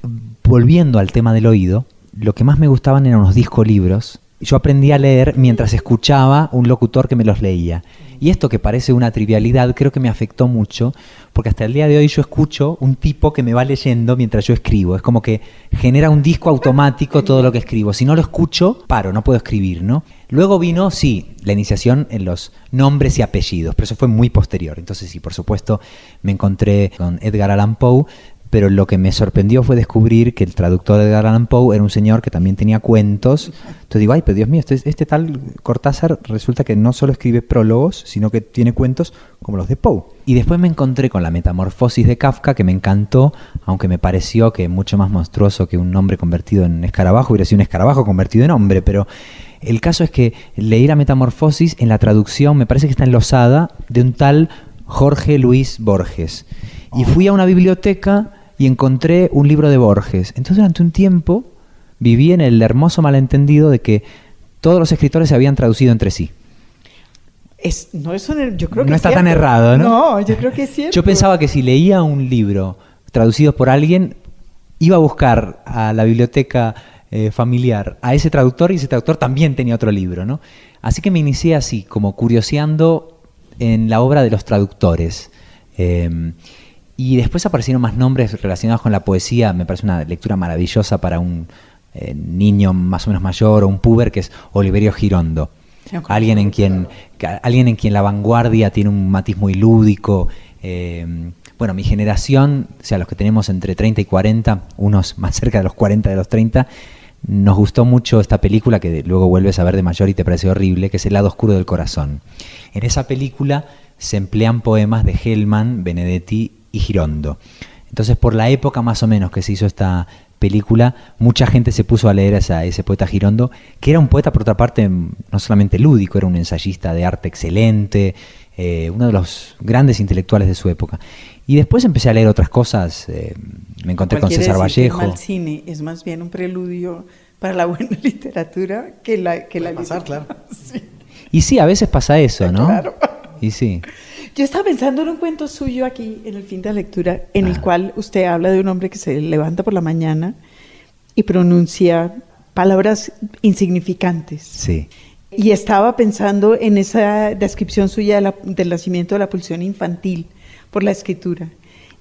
volviendo al tema del oído, lo que más me gustaban eran los discolibros. Yo aprendí a leer mientras escuchaba un locutor que me los leía. Y esto que parece una trivialidad creo que me afectó mucho, porque hasta el día de hoy yo escucho un tipo que me va leyendo mientras yo escribo. Es como que genera un disco automático todo lo que escribo. Si no lo escucho, paro, no puedo escribir, ¿no? Luego vino, sí, la iniciación en los nombres y apellidos, pero eso fue muy posterior. Entonces, sí, por supuesto, me encontré con Edgar Allan Poe, pero lo que me sorprendió fue descubrir que el traductor de Allan Poe era un señor que también tenía cuentos. Entonces digo, ay, pero Dios mío, este, este tal Cortázar resulta que no solo escribe prólogos, sino que tiene cuentos como los de Poe. Y después me encontré con la metamorfosis de Kafka, que me encantó, aunque me pareció que mucho más monstruoso que un hombre convertido en escarabajo, hubiera sido un escarabajo convertido en hombre, pero el caso es que leí la metamorfosis en la traducción, me parece que está enlosada, de un tal Jorge Luis Borges. Y fui a una biblioteca y encontré un libro de Borges. Entonces durante un tiempo viví en el hermoso malentendido de que todos los escritores se habían traducido entre sí. Es, no, eso yo creo que No es está tan errado, ¿no? No, yo creo que es cierto. Yo pensaba que si leía un libro traducido por alguien, iba a buscar a la biblioteca eh, familiar a ese traductor y ese traductor también tenía otro libro, ¿no? Así que me inicié así, como curioseando en la obra de los traductores. Eh, y después aparecieron más nombres relacionados con la poesía. Me parece una lectura maravillosa para un eh, niño más o menos mayor o un puber, que es Oliverio Girondo. Alguien en quien alguien en quien la vanguardia tiene un matiz muy lúdico. eh, bueno, mi generación, o sea, los que tenemos entre 30 y 40, unos más cerca de los 40 de los 30, nos gustó mucho esta película que luego vuelves a ver de mayor y te parece horrible, que es El lado oscuro del corazón. En esa película se emplean poemas de Hellman, Benedetti y Girondo. Entonces, por la época más o menos que se hizo esta película, mucha gente se puso a leer a esa- ese poeta Girondo, que era un poeta, por otra parte, no solamente lúdico, era un ensayista de arte excelente, eh, uno de los grandes intelectuales de su época. Y después empecé a leer otras cosas, eh, me encontré con César el Vallejo. mal cine es más bien un preludio para la buena literatura que la que la pasar, literatura. Sí. Y sí, a veces pasa eso, ¿no? Claro. Y sí. Yo estaba pensando en un cuento suyo aquí en el fin de la lectura, en el cual usted habla de un hombre que se levanta por la mañana y pronuncia palabras insignificantes. Sí. Y estaba pensando en esa descripción suya de la- del nacimiento de la pulsión infantil por la escritura.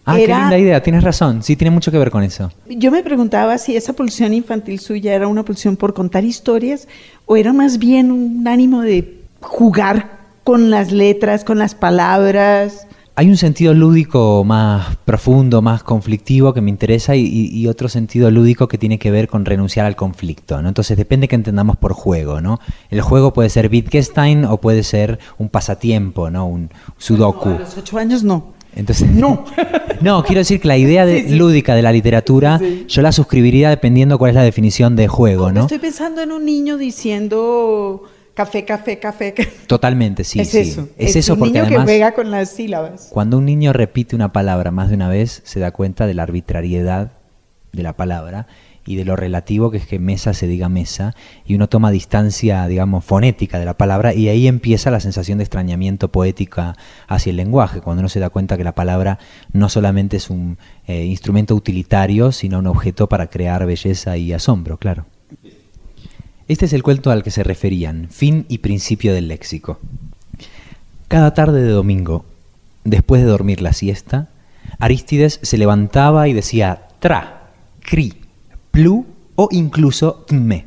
Ah, qué Era- linda idea, tienes razón, sí, tiene mucho que ver con eso. Yo me preguntaba si esa pulsión infantil suya era una pulsión por contar historias o era más bien un ánimo de jugar con las letras, con las palabras. Hay un sentido lúdico más profundo, más conflictivo que me interesa y, otro sentido lúdico que tiene que ver con renunciar al conflicto, ¿no? Entonces depende que entendamos por juego, ¿no? El juego puede ser Wittgenstein o puede ser un pasatiempo, ¿no? Un sudoku. A los ocho años no. Entonces, No. no, quiero decir que la idea de- Sí, sí. lúdica de la literatura, sí. yo la suscribiría dependiendo cuál es la definición de juego, ¿no? Estoy pensando en un niño diciendo café, café, café. Totalmente, sí, es sí. eso. Es, eso un porque niño además que juega con las sílabas. cuando un niño repite una palabra más de una vez, se da cuenta de la arbitrariedad de la palabra y de lo relativo que es que mesa se diga mesa y uno toma distancia, digamos, fonética de la palabra y ahí empieza la sensación de extrañamiento poética hacia el lenguaje, cuando uno se da cuenta que la palabra no solamente es un eh, instrumento utilitario, sino un objeto para crear belleza y asombro, claro. Este es el cuento al que se referían, fin y principio del léxico. Cada tarde de domingo, después de dormir la siesta, Arístides se levantaba y decía tra, cri, plu o incluso tme.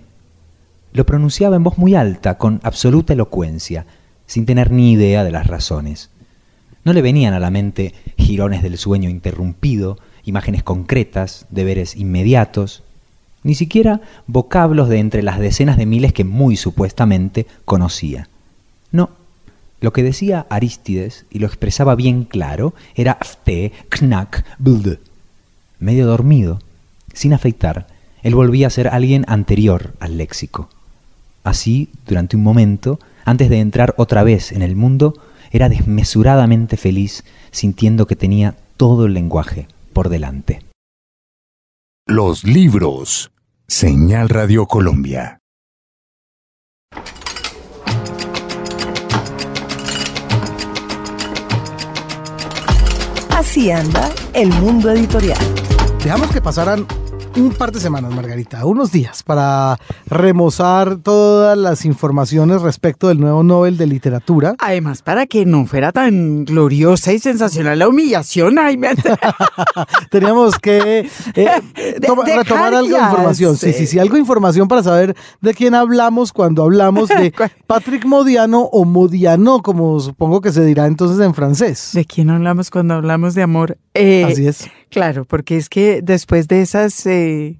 lo pronunciaba en voz muy alta, con absoluta elocuencia, sin tener ni idea de las razones. No le venían a la mente girones del sueño interrumpido, imágenes concretas, deberes inmediatos, ni siquiera vocablos de entre las decenas de miles que muy supuestamente conocía. No, lo que decía Arístides, y lo expresaba bien claro, era fte, knack, bld. Medio dormido, sin afeitar, él volvía a ser alguien anterior al léxico. Así, durante un momento, antes de entrar otra vez en el mundo, era desmesuradamente feliz, sintiendo que tenía todo el lenguaje por delante. Los libros. Señal Radio Colombia. Así anda el mundo editorial. Dejamos que pasaran un par de semanas, Margarita, unos días, para remozar todas las informaciones respecto del nuevo Nobel de Literatura. Además, para que no fuera tan gloriosa y sensacional la humillación, ay, me- Teníamos que eh, toma- retomar algo de información. Sí, sí. sí, sí, algo de información para saber de quién hablamos cuando hablamos de Patrick Modiano o Modiano, como supongo que se dirá entonces en francés. ¿De quién hablamos cuando hablamos de amor? Eh, Así es. Claro, porque es que después de esas eh,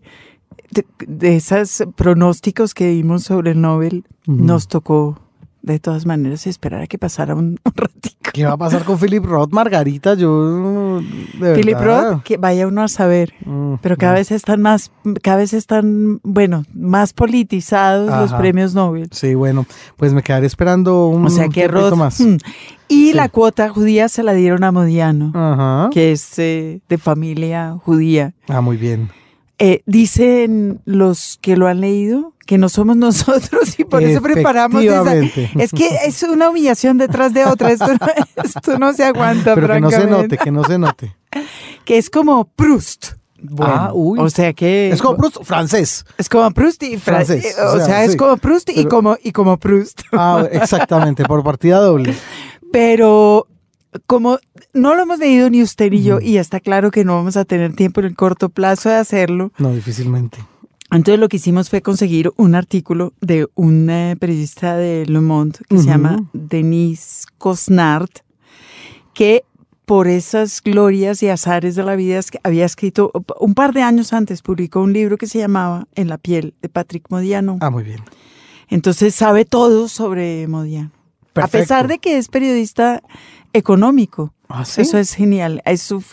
de, de esas pronósticos que dimos sobre el Nobel, nos tocó de todas maneras esperar a que pasara un, un ratico. ¿Qué va a pasar con Philip Roth, Margarita? Yo. de Philip verdad. Roth, que vaya uno a saber. Mm, Pero cada mm. vez están más, cada vez están, bueno, más politizados los premios Nobel. Sí, bueno, pues me quedaré esperando un O sea que Roth. más. mm. Y Sí. la cuota judía se la dieron a Modiano, Ajá. que es eh, de familia judía. Ah, muy bien. Eh, dicen los que lo han leído que no somos nosotros y por eso preparamos esa. Es que es una humillación detrás de otra. Esto no, esto no se aguanta, Pero que no se note, que no se note. Que es como Proust. Bueno, Ah, uy. o sea que Es como Proust, francés. es como Proust y Fra- Francés, eh, o O sea, sea, es sí. como Proust y Pero- como y como Proust. Ah, exactamente, por partida doble. Pero como no lo hemos leído ni usted ni yo, y está claro que no vamos a tener tiempo en el corto plazo de hacerlo, No, difícilmente. entonces lo que hicimos fue conseguir un artículo de un eh, periodista de Le Monde que se Ujú. llama Denise Cosnard, que por esas glorias y azares de la vida había escrito, un par de años antes publicó un libro que se llamaba En la piel de Patrick Modiano. Ah, muy bien. Entonces sabe todo sobre Modiano. Perfecto. A pesar de que es periodista económico. Ah, ¿sí? Eso es genial. Eso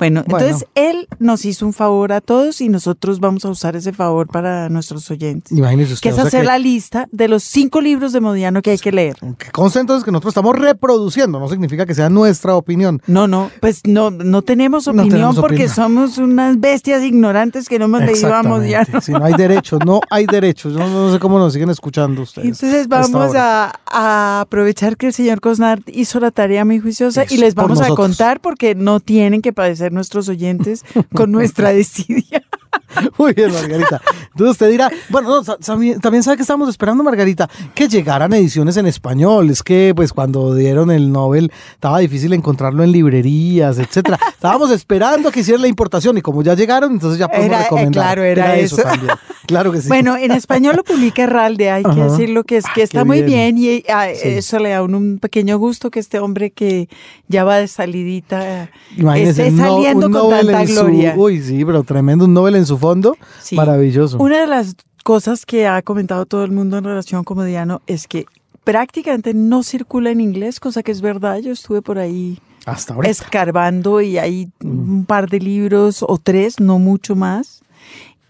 bueno, Bueno. entonces él nos hizo un favor a todos y nosotros vamos a usar ese favor para nuestros oyentes. Imagínese usted. Que es o sea hacer que- la lista de los cinco libros de Modiano que hay que leer. que conste entonces que nosotros estamos reproduciendo, no significa que sea nuestra opinión. No, no, pues no, no tenemos No opinión tenemos porque opinión. somos unas bestias ignorantes que no hemos leído a. Modiano. Si no hay derechos, no hay derechos. Yo no, sé cómo nos siguen escuchando ustedes. Entonces vamos a, a aprovechar que el señor Cosnard hizo la tarea muy juiciosa y les vamos a contar porque no tienen que padecer nuestros oyentes con nuestra desidia. Muy bien, Margarita. Entonces usted dirá, bueno, no, también, sabe que estamos esperando, Margarita, que llegaran ediciones en español. Es que, pues, cuando dieron el Nobel, estaba difícil encontrarlo en librerías, etcétera. Estábamos esperando que hicieran la importación y como ya llegaron, entonces ya podemos Era, eh, recomendar. claro, era eso. también. Claro que sí. Bueno, en español lo publica Herralde, hay que decirlo que es que Ah, está qué muy bien. bien, y Sí. eso le da un pequeño gusto que este hombre que ya va de salidita Imagínese, esté no- saliendo un con tanta en su- gloria. uy, sí, pero tremendo, un Nobel en su fondo. Sí. Maravilloso. Una de las cosas que ha comentado todo el mundo en relación con Modiano es que prácticamente no circula en inglés, cosa que es verdad. Yo estuve por ahí Hasta escarbando y hay un par de libros o tres, no mucho más.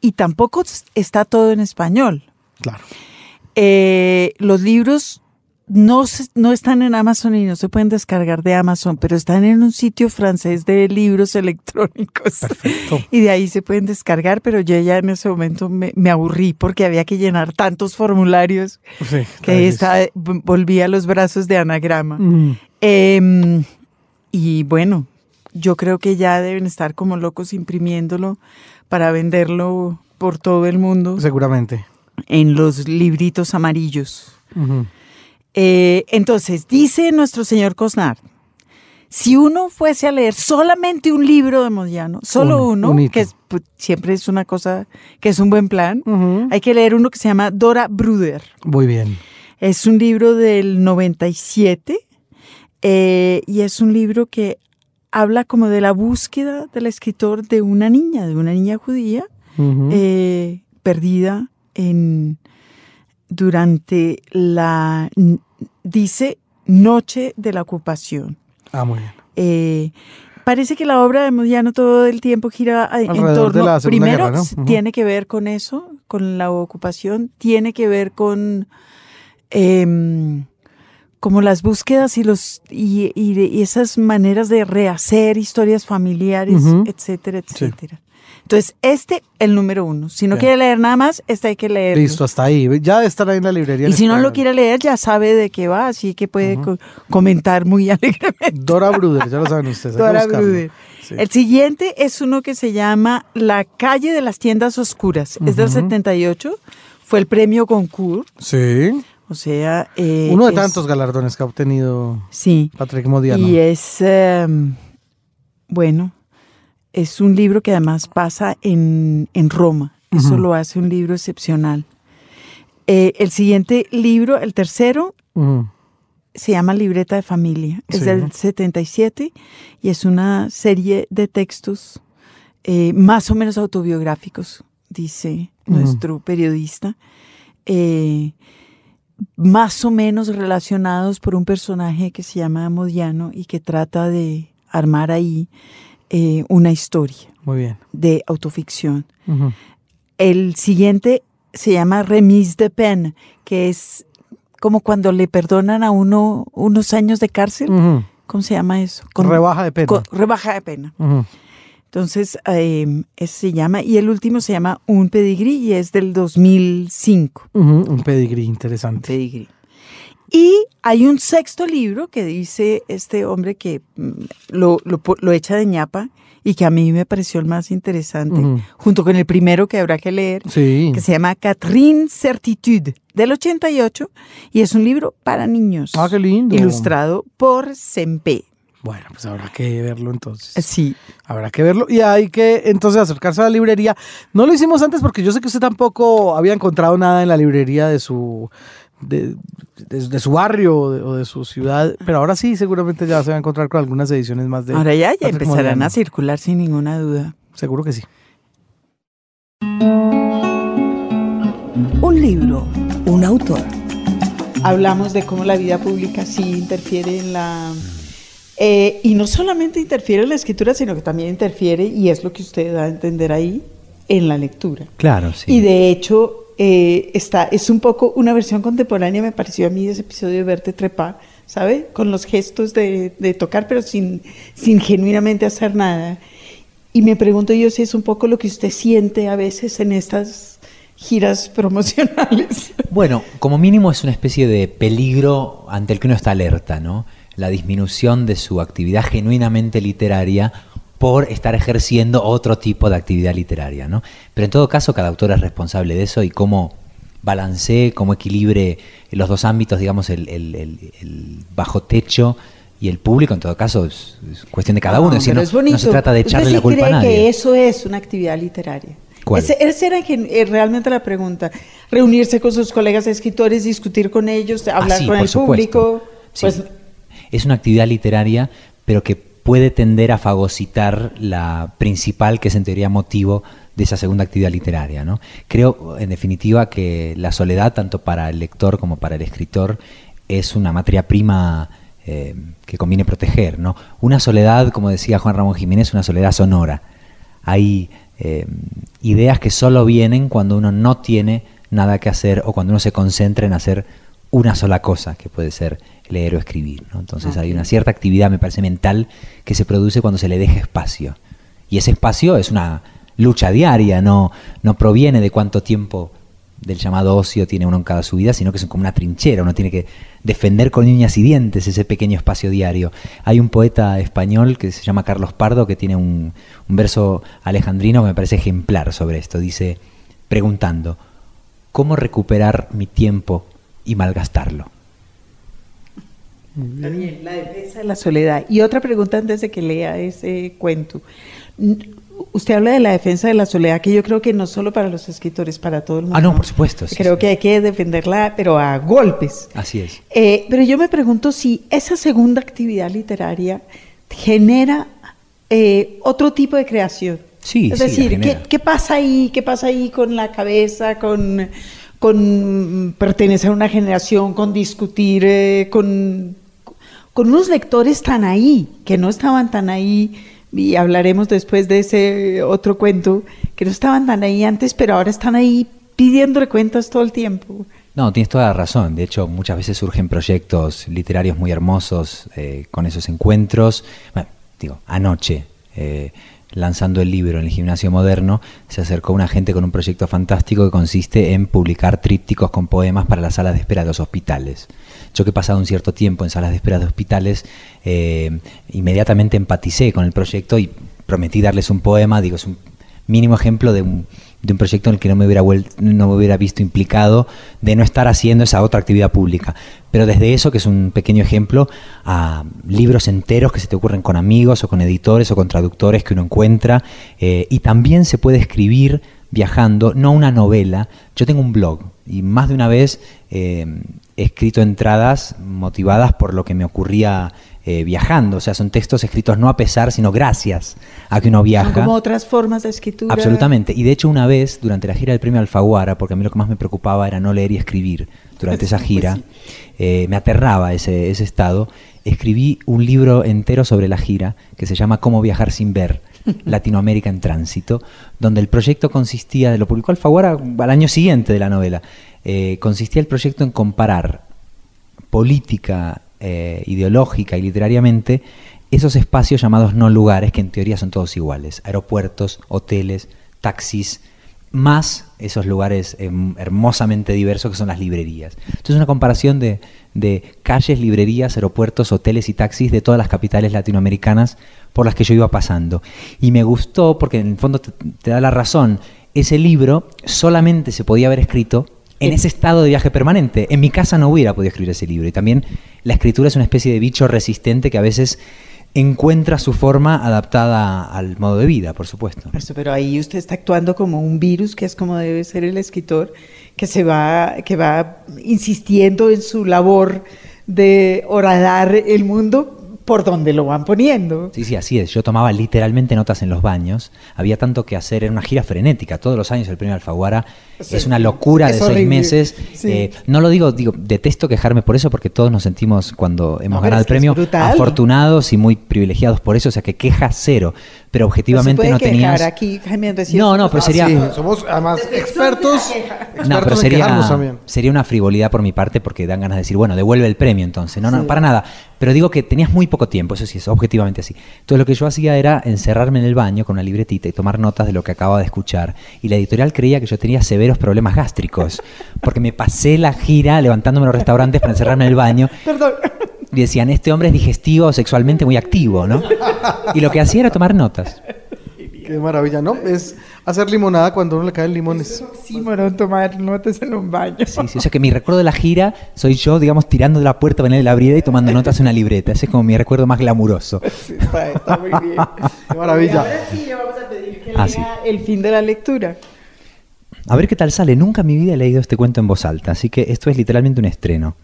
Y tampoco está todo en español. Claro. Eh, los libros no, no están en Amazon y no se pueden descargar de Amazon, pero están en un sitio francés de libros electrónicos. Perfecto. Y de ahí se pueden descargar, pero yo ya en ese momento me, me aburrí porque había que llenar tantos formularios Sí, que está, volví a los brazos de anagrama. Mm. Em, y bueno, yo creo que ya deben estar como locos imprimiéndolo para venderlo por todo el mundo Seguramente. en los libritos amarillos. Eh, entonces, dice nuestro señor Cosnar, si uno fuese a leer solamente un libro de Modiano, solo uno, que pues, siempre es una cosa que es un buen plan, hay que leer uno que se llama Dora Bruder. Muy bien. Es un libro del 97 eh, y es un libro que habla como de la búsqueda del escritor de una niña, de una niña judía eh, perdida en durante la dice noche de la ocupación. Ah, muy bien. Eh, parece que la obra de Modiano todo el tiempo gira en torno. De la primero, tiene que ver con eso, con la ocupación, tiene que ver con em, como las búsquedas y los y, esas maneras de rehacer historias familiares, etcétera, etcétera. Entonces, este, el número uno. Si no quiere leer nada más, este hay que leer. Listo, hasta ahí. Ya estará en la librería. Y si no lo quiere leer, ya sabe de qué va, así que puede comentar muy alegremente. Dora Bruder, ya lo saben ustedes. Dora Bruder. El siguiente es uno que se llama La calle de las tiendas oscuras. Es del 78. Fue el premio Goncourt. Sí. O sea. Eh, Uno de tantos galardones que ha obtenido sí, Patrick Modiano. Y es. Em, bueno, es un libro que además pasa en, Roma. Eso lo hace un libro excepcional. Eh, el siguiente libro, el tercero, se llama Libreta de Familia. Es del 77 y es una serie de textos eh, más o menos autobiográficos, dice nuestro periodista. Eh, más o menos relacionados por un personaje que se llama Modiano y que trata de armar ahí eh, una historia Muy bien. de autoficción. El siguiente se llama Remise de Peine, que es como cuando le perdonan a uno unos años de cárcel. ¿Cómo se llama eso? Con, rebaja de pena. rebaja de pena. Entonces, eh, ese se llama, y el último se llama Un Pedigrí y es del 2005. un pedigrí, interesante. pedigrí. Y hay un sexto libro que dice este hombre que mm, lo, lo, echa de ñapa y que a mí me pareció el más interesante, junto con el primero que habrá que leer, que se llama Catherine Certitude, del 88, y es un libro para niños. Ah, qué lindo. Ilustrado por Sempe. Bueno, pues habrá que verlo entonces. Sí. Habrá que verlo y hay que entonces acercarse a la librería. No lo hicimos antes porque yo sé que usted tampoco había encontrado nada en la librería de su de, su barrio o de, su ciudad, pero ahora sí, seguramente ya se va a encontrar con algunas ediciones más de... Ahora ya, ya empezarán a circular sin ninguna duda. Seguro que sí. Un libro, un autor. Hablamos de cómo la vida pública sí interfiere en la eh, y no solamente interfiere en la escritura, sino que también interfiere, y es lo que usted da a entender ahí, en la lectura. Claro, sí. Y de hecho, eh, está, es un poco una versión contemporánea, me pareció a mí ese episodio de Verte Trepar, ¿sabe? Con los gestos de, de tocar, pero sin, sin genuinamente hacer nada. Y me pregunto yo si es un poco lo que usted siente a veces en estas giras promocionales. Bueno, como mínimo es una especie de peligro ante el que uno está alerta, ¿no? La disminución de su actividad genuinamente literaria por estar ejerciendo otro tipo de actividad literaria. ¿no? Pero en todo caso, cada autor es responsable de eso y cómo balancee, cómo equilibre los dos ámbitos, digamos, el, bajo techo y el público, en todo caso, es, cuestión de cada uno. No, es no, se trata de echarle la culpa a nadie. que eso es una actividad literaria? Esa era eh, realmente la pregunta. Reunirse con sus colegas escritores, discutir con ellos, ah, hablar con el público. Pues es una actividad literaria, pero que puede tender a fagocitar la principal, que es en teoría motivo de esa segunda actividad literaria. ¿no? Creo, en definitiva, que la soledad, tanto para el lector como para el escritor, es una materia prima eh, que conviene proteger. ¿no? Una soledad, como decía Juan Ramón Jiménez, una soledad sonora. Hay eh, ideas que solo vienen cuando uno no tiene nada que hacer o cuando uno se concentra en hacer una sola cosa, que puede ser leer o escribir. ¿no? Entonces hay una cierta actividad, me parece, mental que se produce cuando se le deja espacio. Y ese espacio es una lucha diaria, no, no proviene de cuánto tiempo del llamado ocio tiene uno en cada su vida, sino que es como una trinchera, uno tiene que defender con uñas y dientes ese pequeño espacio diario. Hay un poeta español que se llama Carlos Pardo que tiene un, un verso alejandrino que me parece ejemplar sobre esto. Dice, preguntando, ¿cómo recuperar mi tiempo y malgastarlo? Bien, la defensa de la soledad. Y otra pregunta antes de que lea ese cuento. Usted habla de la defensa de la soledad, que yo creo que no solo para los escritores, para todo el mundo. Ah, no, por supuesto. creo que hay que defenderla, pero a golpes. Así es. Eh, pero yo me pregunto si esa segunda actividad literaria genera eh, otro tipo de creación. Sí, es decir, ¿qué, pasa ahí? ¿Qué pasa ahí con la cabeza, con, con pertenecer a una generación, con discutir, eh, con, con unos lectores tan ahí, que no estaban tan ahí? y hablaremos después de ese otro cuento, que no estaban tan ahí antes, pero ahora están ahí pidiéndole cuentas todo el tiempo. No, tienes toda la razón. De hecho, muchas veces surgen proyectos literarios muy hermosos eh, con esos encuentros. Bueno, digo, anoche, eh, lanzando el libro en el gimnasio moderno, se acercó una gente con un proyecto fantástico que consiste en publicar trípticos con poemas para las salas de espera de los hospitales. Yo que he pasado un cierto tiempo en salas de espera de hospitales, eh, inmediatamente empaticé con el proyecto y prometí darles un poema, digo, es un mínimo ejemplo de un, de un proyecto en el que no me, hubiera no me hubiera visto implicado de no estar haciendo esa otra actividad pública. Pero desde eso, que es un pequeño ejemplo, a libros enteros que se te ocurren con amigos o con editores o con traductores que uno encuentra. Eh, y también se puede escribir viajando, no una novela. Yo tengo un blog y más de una vez eh, he escrito entradas motivadas por lo que me ocurría eh, viajando. O sea, son textos escritos no a pesar, sino gracias a que uno viaja. como otras formas de escritura. Absolutamente. Y de hecho, una vez, durante la gira del premio Alfaguara, porque a mí lo que más me preocupaba era no leer y escribir durante esa gira, eh, me aterraba ese, ese estado, escribí un libro entero sobre la gira que se llama Cómo viajar sin ver. Latinoamérica en tránsito, donde el proyecto consistía, lo publicó Alfaguara al año siguiente de la novela, eh, consistía el proyecto en comparar política, eh, ideológica y literariamente esos espacios llamados no lugares, que en teoría son todos iguales, aeropuertos, hoteles, taxis, más esos lugares em, hermosamente diversos que son las librerías. Entonces una comparación de, calles, librerías, aeropuertos, hoteles y taxis de todas las capitales latinoamericanas por las que yo iba pasando. Y me gustó porque en el fondo te da la razón, ese libro solamente se podía haber escrito en ese estado de viaje permanente. En mi casa no hubiera podido escribir ese libro. Y también la escritura es una especie de bicho resistente que a veces encuentra su forma adaptada al modo de vida, por supuesto. pero ahí usted está actuando como un virus, que es como debe ser el escritor, que se va, que va insistiendo en su labor de horadar el mundo por donde lo van poniendo. Sí, sí, así es. Yo tomaba literalmente notas en los baños. Había tanto que hacer, era una gira frenética. Todos los años el premio Alfaguara es una locura de seis meses. Eh, no lo digo, digo, detesto quejarme por eso porque todos nos sentimos cuando hemos ganado el premio afortunados y muy privilegiados por eso, o sea que queja cero pero objetivamente no, tenías. Aquí, no, no, pero sería. somos además expertos. no, pero sería, sería una frivolidad por mi parte porque dan ganas de decir, bueno, devuelve el premio entonces. No, no, para nada. Pero digo que tenías muy poco tiempo, eso sí, es objetivamente así. Entonces lo que yo hacía era encerrarme en el baño con una libretita y tomar notas de lo que acababa de escuchar. Y la editorial creía que yo tenía severos problemas gástricos, porque me pasé la gira levantándome en los restaurantes para encerrarme en el baño. Perdón y decían, este hombre es digestivo, sexualmente muy activo, ¿no? Y lo que hacía era tomar notas. Qué maravilla, ¿no? Es hacer limonada cuando uno le caen limones. Sí, bueno, tomar notas en un baño. Sí, sí, o sea que mi recuerdo de la gira soy yo, digamos, tirando de la puerta, venir de la brida y tomando notas en una libreta. Ese es como mi recuerdo más glamuroso. Sí, está, muy bien. Qué maravilla. ahora sí le vamos a pedir que ah, lea el fin de la lectura. A ver qué tal sale. Nunca en mi vida he leído este cuento en voz alta, así que esto es literalmente un estreno.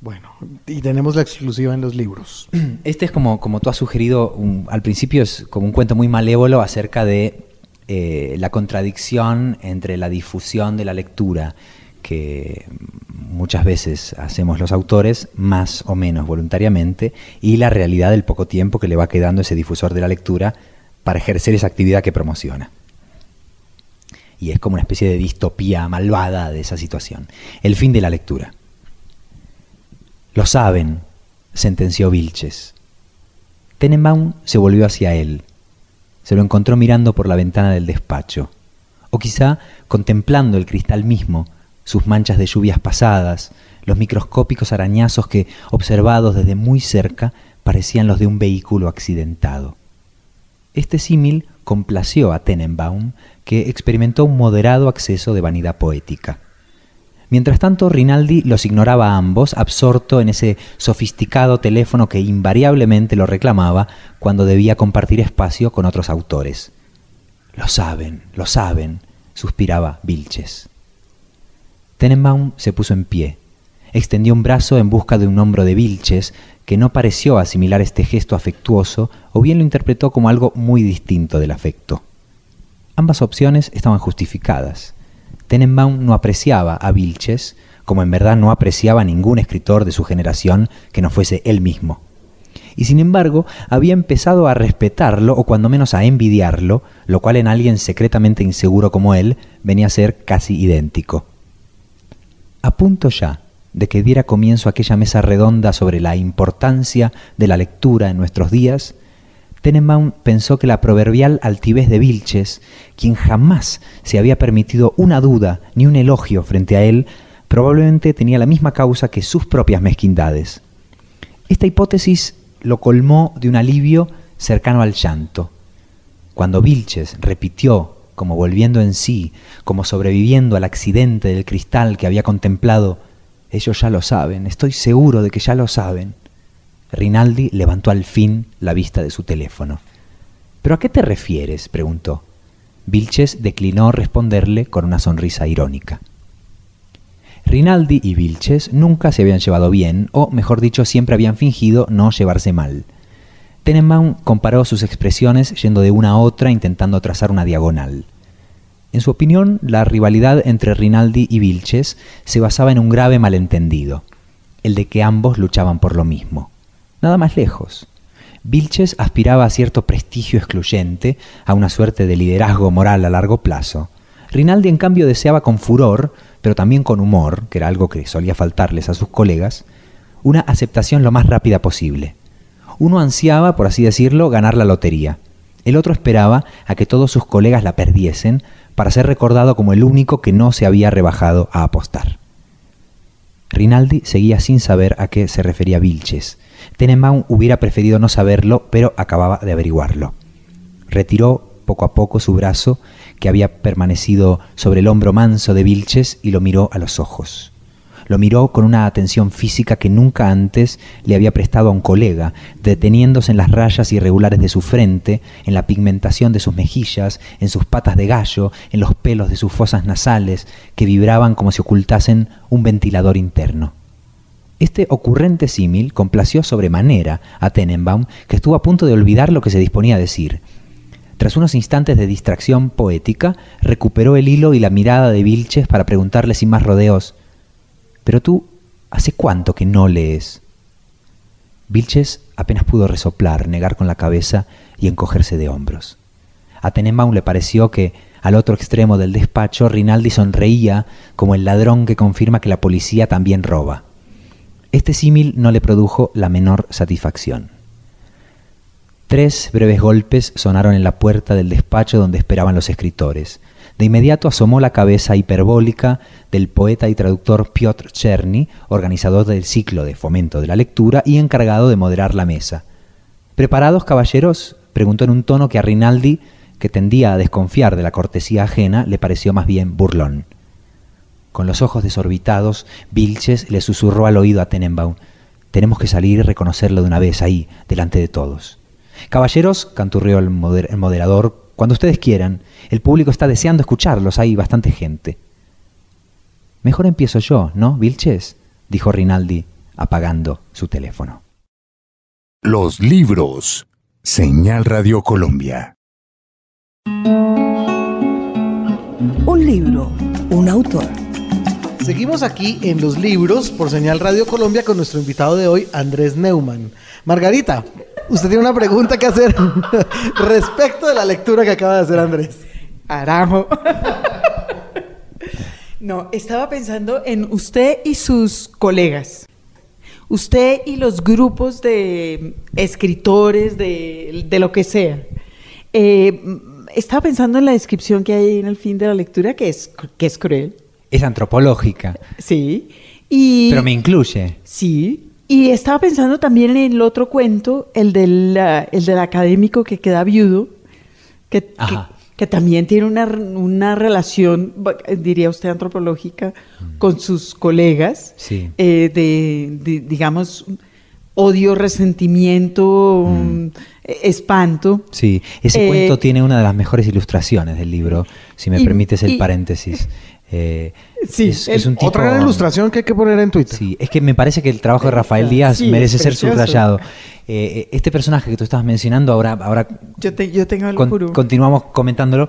Bueno, y tenemos la exclusiva en los libros. Este es como, como tú has sugerido, al principio es como un cuento muy malévolo acerca de eh, la contradicción entre la difusión de la lectura que muchas veces hacemos los autores, más o menos voluntariamente, y la realidad del poco tiempo que le va quedando ese difusor de la lectura para ejercer esa actividad que promociona. Y es como una especie de distopía malvada de esa situación. El fin de la lectura. Lo saben, sentenció Vilches. Tenenbaum se volvió hacia él. Se lo encontró mirando por la ventana del despacho, o quizá contemplando el cristal mismo, sus manchas de lluvias pasadas, los microscópicos arañazos que, observados desde muy cerca, parecían los de un vehículo accidentado. Este símil complació a Tenenbaum, que experimentó un moderado acceso de vanidad poética. Mientras tanto, Rinaldi los ignoraba a ambos, absorto en ese sofisticado teléfono que invariablemente lo reclamaba cuando debía compartir espacio con otros autores. Lo saben, lo saben, suspiraba Vilches. Tenenbaum se puso en pie, extendió un brazo en busca de un hombro de Vilches, que no pareció asimilar este gesto afectuoso o bien lo interpretó como algo muy distinto del afecto. Ambas opciones estaban justificadas. Tenenbaum no apreciaba a Vilches, como en verdad no apreciaba a ningún escritor de su generación que no fuese él mismo. Y sin embargo, había empezado a respetarlo o cuando menos a envidiarlo, lo cual en alguien secretamente inseguro como él venía a ser casi idéntico. A punto ya de que diera comienzo aquella mesa redonda sobre la importancia de la lectura en nuestros días, Tenenbaum pensó que la proverbial altivez de Vilches, quien jamás se había permitido una duda ni un elogio frente a él, probablemente tenía la misma causa que sus propias mezquindades. Esta hipótesis lo colmó de un alivio cercano al llanto. Cuando Vilches repitió, como volviendo en sí, como sobreviviendo al accidente del cristal que había contemplado, ellos ya lo saben, estoy seguro de que ya lo saben. Rinaldi levantó al fin la vista de su teléfono. ¿Pero a qué te refieres? preguntó. Vilches declinó responderle con una sonrisa irónica. Rinaldi y Vilches nunca se habían llevado bien, o mejor dicho, siempre habían fingido no llevarse mal. Tenenbaum comparó sus expresiones yendo de una a otra intentando trazar una diagonal. En su opinión, la rivalidad entre Rinaldi y Vilches se basaba en un grave malentendido, el de que ambos luchaban por lo mismo nada más lejos. Vilches aspiraba a cierto prestigio excluyente, a una suerte de liderazgo moral a largo plazo. Rinaldi, en cambio, deseaba con furor, pero también con humor, que era algo que solía faltarles a sus colegas, una aceptación lo más rápida posible. Uno ansiaba, por así decirlo, ganar la lotería. El otro esperaba a que todos sus colegas la perdiesen para ser recordado como el único que no se había rebajado a apostar. Rinaldi seguía sin saber a qué se refería Vilches, Tenenbaum hubiera preferido no saberlo, pero acababa de averiguarlo. Retiró poco a poco su brazo, que había permanecido sobre el hombro manso de Vilches, y lo miró a los ojos. Lo miró con una atención física que nunca antes le había prestado a un colega, deteniéndose en las rayas irregulares de su frente, en la pigmentación de sus mejillas, en sus patas de gallo, en los pelos de sus fosas nasales, que vibraban como si ocultasen un ventilador interno. Este ocurrente símil complació sobremanera a Tenenbaum, que estuvo a punto de olvidar lo que se disponía a decir. Tras unos instantes de distracción poética, recuperó el hilo y la mirada de Vilches para preguntarle sin más rodeos, ¿Pero tú, hace cuánto que no lees? Vilches apenas pudo resoplar, negar con la cabeza y encogerse de hombros. A Tenenbaum le pareció que, al otro extremo del despacho, Rinaldi sonreía como el ladrón que confirma que la policía también roba. Este símil no le produjo la menor satisfacción. Tres breves golpes sonaron en la puerta del despacho donde esperaban los escritores. De inmediato asomó la cabeza hiperbólica del poeta y traductor Piotr Cherny, organizador del ciclo de fomento de la lectura y encargado de moderar la mesa. ¿Preparados, caballeros? preguntó en un tono que a Rinaldi, que tendía a desconfiar de la cortesía ajena, le pareció más bien burlón. Con los ojos desorbitados, Vilches le susurró al oído a Tenenbaum. Tenemos que salir y reconocerlo de una vez ahí, delante de todos. Caballeros, canturrió el, el moderador, cuando ustedes quieran. El público está deseando escucharlos, hay bastante gente. Mejor empiezo yo, ¿no, Vilches? dijo Rinaldi, apagando su teléfono. Los libros. Señal Radio Colombia. Un libro, un autor. Seguimos aquí en los libros por Señal Radio Colombia con nuestro invitado de hoy, Andrés Neumann. Margarita, usted tiene una pregunta que hacer respecto de la lectura que acaba de hacer Andrés. Arajo. No, estaba pensando en usted y sus colegas. Usted y los grupos de escritores, de, lo que sea. Eh, estaba pensando en la descripción que hay en el fin de la lectura, que es, que es cruel. Es antropológica. Sí. Y, Pero me incluye. Sí. Y estaba pensando también en el otro cuento, el del, el del académico que queda viudo, que, que, que también tiene una, una relación, diría usted, antropológica Mm. con sus colegas, Sí. eh, de, de, digamos, odio, resentimiento, Mm. eh, espanto. Sí, ese Eh, cuento tiene una de las mejores ilustraciones del libro, si me y- permites el y- paréntesis. Eh, Sí, es, el- es un tipo, Otra gran ilustración que hay que poner en Twitter. Sí, es que me parece que el trabajo de Rafael Díaz Sí, merece ser subrayado. Eh, este personaje que tú estabas mencionando, ahora, ahora Yo, te- yo tengo algo con- puro. continuamos comentándolo.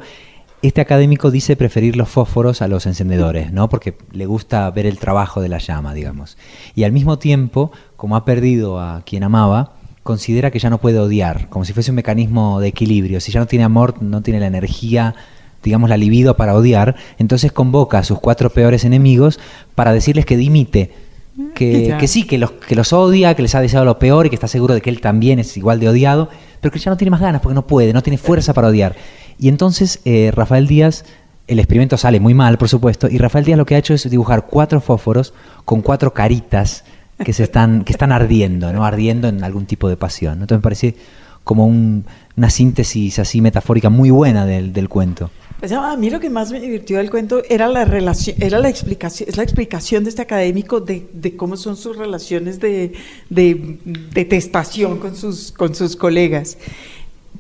Este académico dice preferir los fósforos a los encendedores, ¿no? Porque le gusta ver el trabajo de la llama, digamos. Y al mismo tiempo, como ha perdido a quien amaba, considera que ya no puede odiar, como si fuese un mecanismo de equilibrio. Si ya no tiene amor, no tiene la energía, digamos, la libido para odiar, entonces convoca a sus cuatro peores enemigos para decirles que dimite, que, que sí, que los, que los odia, que les ha deseado lo peor y que está seguro de que él también es igual de odiado, pero que ya no tiene más ganas porque no puede, no tiene fuerza para odiar. Y entonces eh, Rafael Díaz, el experimento sale muy mal, por supuesto, y Rafael Díaz lo que ha hecho es dibujar cuatro fósforos con cuatro caritas que se están, que están ardiendo, ¿no? Ardiendo en algún tipo de pasión. Entonces me parece como un- una síntesis así metafórica muy buena del, del cuento. Pues, a mí lo que más me divirtió del cuento era la relación, era la explicación, es la explicación de este académico de, de cómo son sus relaciones de, de detestación con sus, con sus colegas.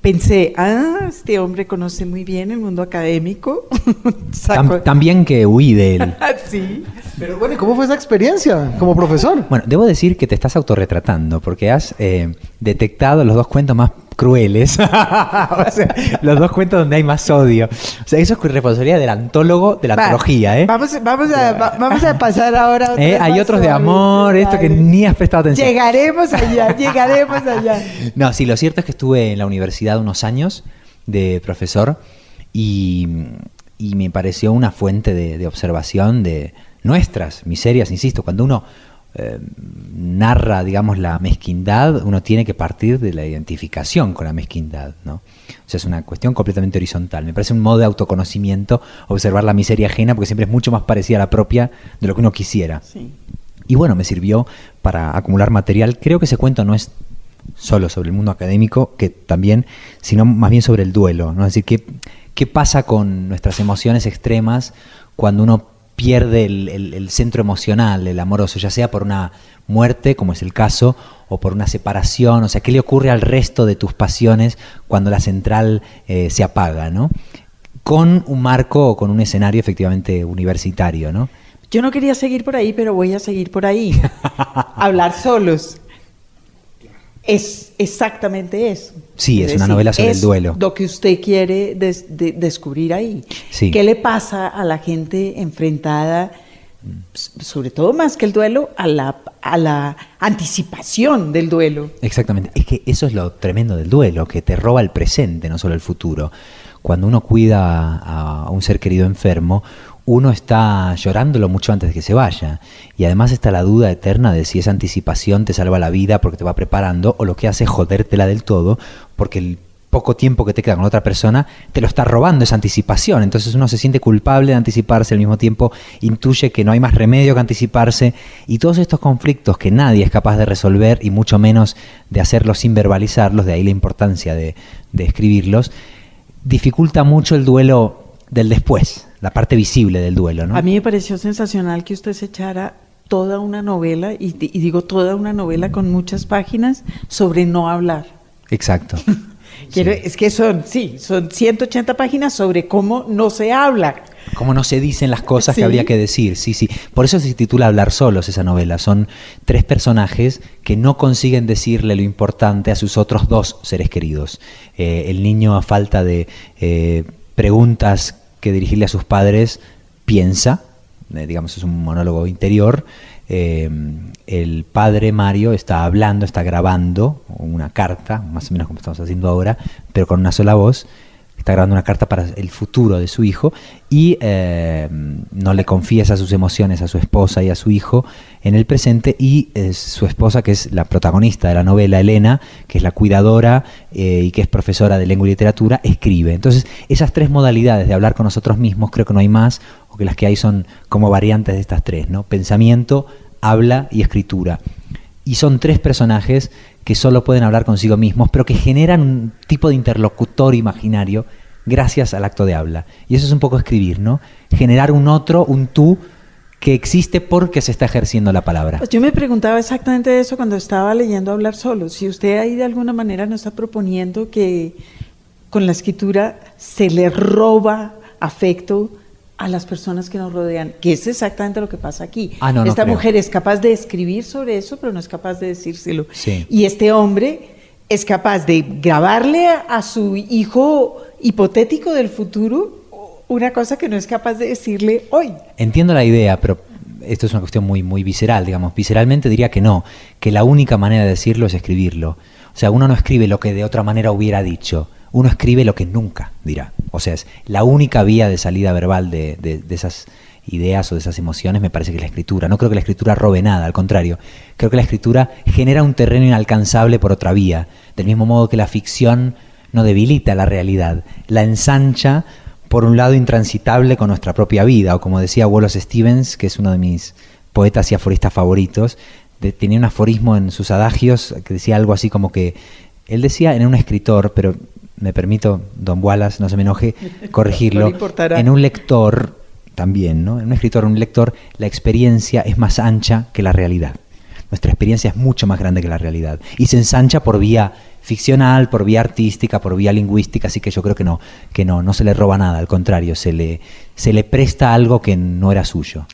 Pensé, ah, este hombre conoce muy bien el mundo académico. Sacó- Tam- también que huí de él. Ah, sí. Pero bueno, ¿y cómo fue esa experiencia como profesor? Bueno, debo decir que te estás autorretratando porque has eh, detectado los dos cuentos más crueles. o sea, los dos cuentos donde hay más odio. O sea, eso es responsabilidad del antólogo de la Va, antología, ¿eh? Vamos, vamos, a, va- vamos a pasar ahora a otros ¿Eh? Hay otros de amor, esto que ni has prestado atención. Llegaremos allá, llegaremos allá. No, sí, lo cierto es que estuve en la universidad unos años de profesor y, y me pareció una fuente de, de observación de nuestras miserias, insisto, cuando uno eh, narra, digamos, la mezquindad, uno tiene que partir de la identificación con la mezquindad, ¿no? O sea, es una cuestión completamente horizontal. Me parece un modo de autoconocimiento observar la miseria ajena porque siempre es mucho más parecida a la propia de lo que uno quisiera. Sí. Y bueno, me sirvió para acumular material. Creo que ese cuento no es solo sobre el mundo académico, que también, sino más bien sobre el duelo. ¿no? Es decir, ¿qué, qué pasa con nuestras emociones extremas cuando uno pierde el, el- el centro emocional, el amoroso, ya sea por una muerte, como es el caso, o por una separación? O sea, ¿qué le ocurre al resto de tus pasiones cuando la central eh, se apaga? ¿no? Con un marco o con un escenario efectivamente universitario, ¿no? Yo no quería seguir por ahí, pero voy a seguir por ahí. Hablar solos. Es exactamente eso. Sí, es una novela sobre el duelo. Lo que usted quiere des- de- descubrir ahí. Sí. ¿Qué le pasa a la gente enfrentada, sobre todo más que el duelo, a la, a la anticipación del duelo? Exactamente. Es que eso es lo tremendo del duelo, que te roba el presente, no solo el futuro. Cuando uno cuida a, a un ser querido enfermo, uno está llorándolo mucho antes de que se vaya. Y además está la duda eterna de si esa anticipación te salva la vida porque te va preparando o lo que hace es jodértela del todo porque el poco tiempo que te queda con otra persona te lo está robando esa anticipación. Entonces uno se siente culpable de anticiparse, al mismo tiempo intuye que no hay más remedio que anticiparse. Y todos estos conflictos que nadie es capaz de resolver y mucho menos de hacerlos sin verbalizarlos, de ahí la importancia de, de escribirlos, dificulta mucho el duelo del después, la parte visible del duelo. ¿no? A mí me pareció sensacional que usted se echara toda una novela, y, y digo toda una novela con muchas páginas, sobre no hablar. Exacto. Quiero- Sí. Es que son, sí, son 180 páginas sobre cómo no se habla. Cómo no se dicen las cosas Sí. que habría que decir, sí, sí. Por eso se titula Hablar solos esa novela. Son tres personajes que no consiguen decirle lo importante a sus otros dos seres queridos. Eh, el niño, a falta de eh, preguntas que dirigirle a sus padres, piensa, eh, digamos, es un monólogo interior. Eh, el padre Mario está hablando, está grabando una carta, más o menos como estamos haciendo ahora, pero con una sola voz está grabando una carta para el futuro de su hijo y eh, no le confiesa sus emociones a su esposa y a su hijo en el presente y eh, su esposa, que es la protagonista de la novela, Elena, que es la cuidadora eh, y que es profesora de lengua y literatura, escribe. Entonces, esas tres modalidades de hablar con nosotros mismos, creo que no hay más, o que las que hay son como variantes de estas tres, ¿no? Pensamiento, habla y escritura. Y son tres personajes que solo pueden hablar consigo mismos, pero que generan un tipo de interlocutor imaginario gracias al acto de habla. Y eso es un poco escribir, ¿no? Generar un otro, un tú, que existe porque se está ejerciendo la palabra. Pues yo me preguntaba exactamente eso cuando estaba leyendo Hablar Solo. Si usted ahí de alguna manera no está proponiendo que con la escritura se le roba afecto a las personas que nos rodean, que es exactamente lo que pasa aquí. Ah, no, Esta mujer es capaz de escribir sobre eso, pero no es capaz de decírselo. Sí. Y este hombre es capaz de grabarle a, a su hijo hipotético del futuro una cosa que no es capaz de decirle hoy. Entiendo la idea, pero esto es una cuestión muy, muy visceral, digamos. Visceralmente diría que no, que la única manera de decirlo es escribirlo. O sea, uno no escribe lo que de otra manera hubiera dicho, uno escribe lo que nunca dirá. O sea, es la única vía de salida verbal de, de- esas ideas o de esas emociones me parece que es la escritura. No creo que la escritura robe nada, al contrario. Creo que la escritura genera un terreno inalcanzable por otra vía, del mismo modo que la ficción no debilita la realidad, la ensancha por un lado intransitable con nuestra propia vida, o como decía Wallace Stevens, que es uno de mis poetas y aforistas favoritos, tenía un aforismo en sus adagios que decía algo así como que, él decía en un escritor, pero me permito, don Wallace, no se me enoje, No corregirlo, en un lector también, ¿no? En un escritor, un lector, la experiencia es más ancha que la realidad. Nuestra experiencia es mucho más grande que la realidad y se ensancha por vía ficcional, por vía artística, por vía lingüística, así que yo creo que no, que no, no se le roba nada, al contrario, se le, se le presta algo que no era suyo.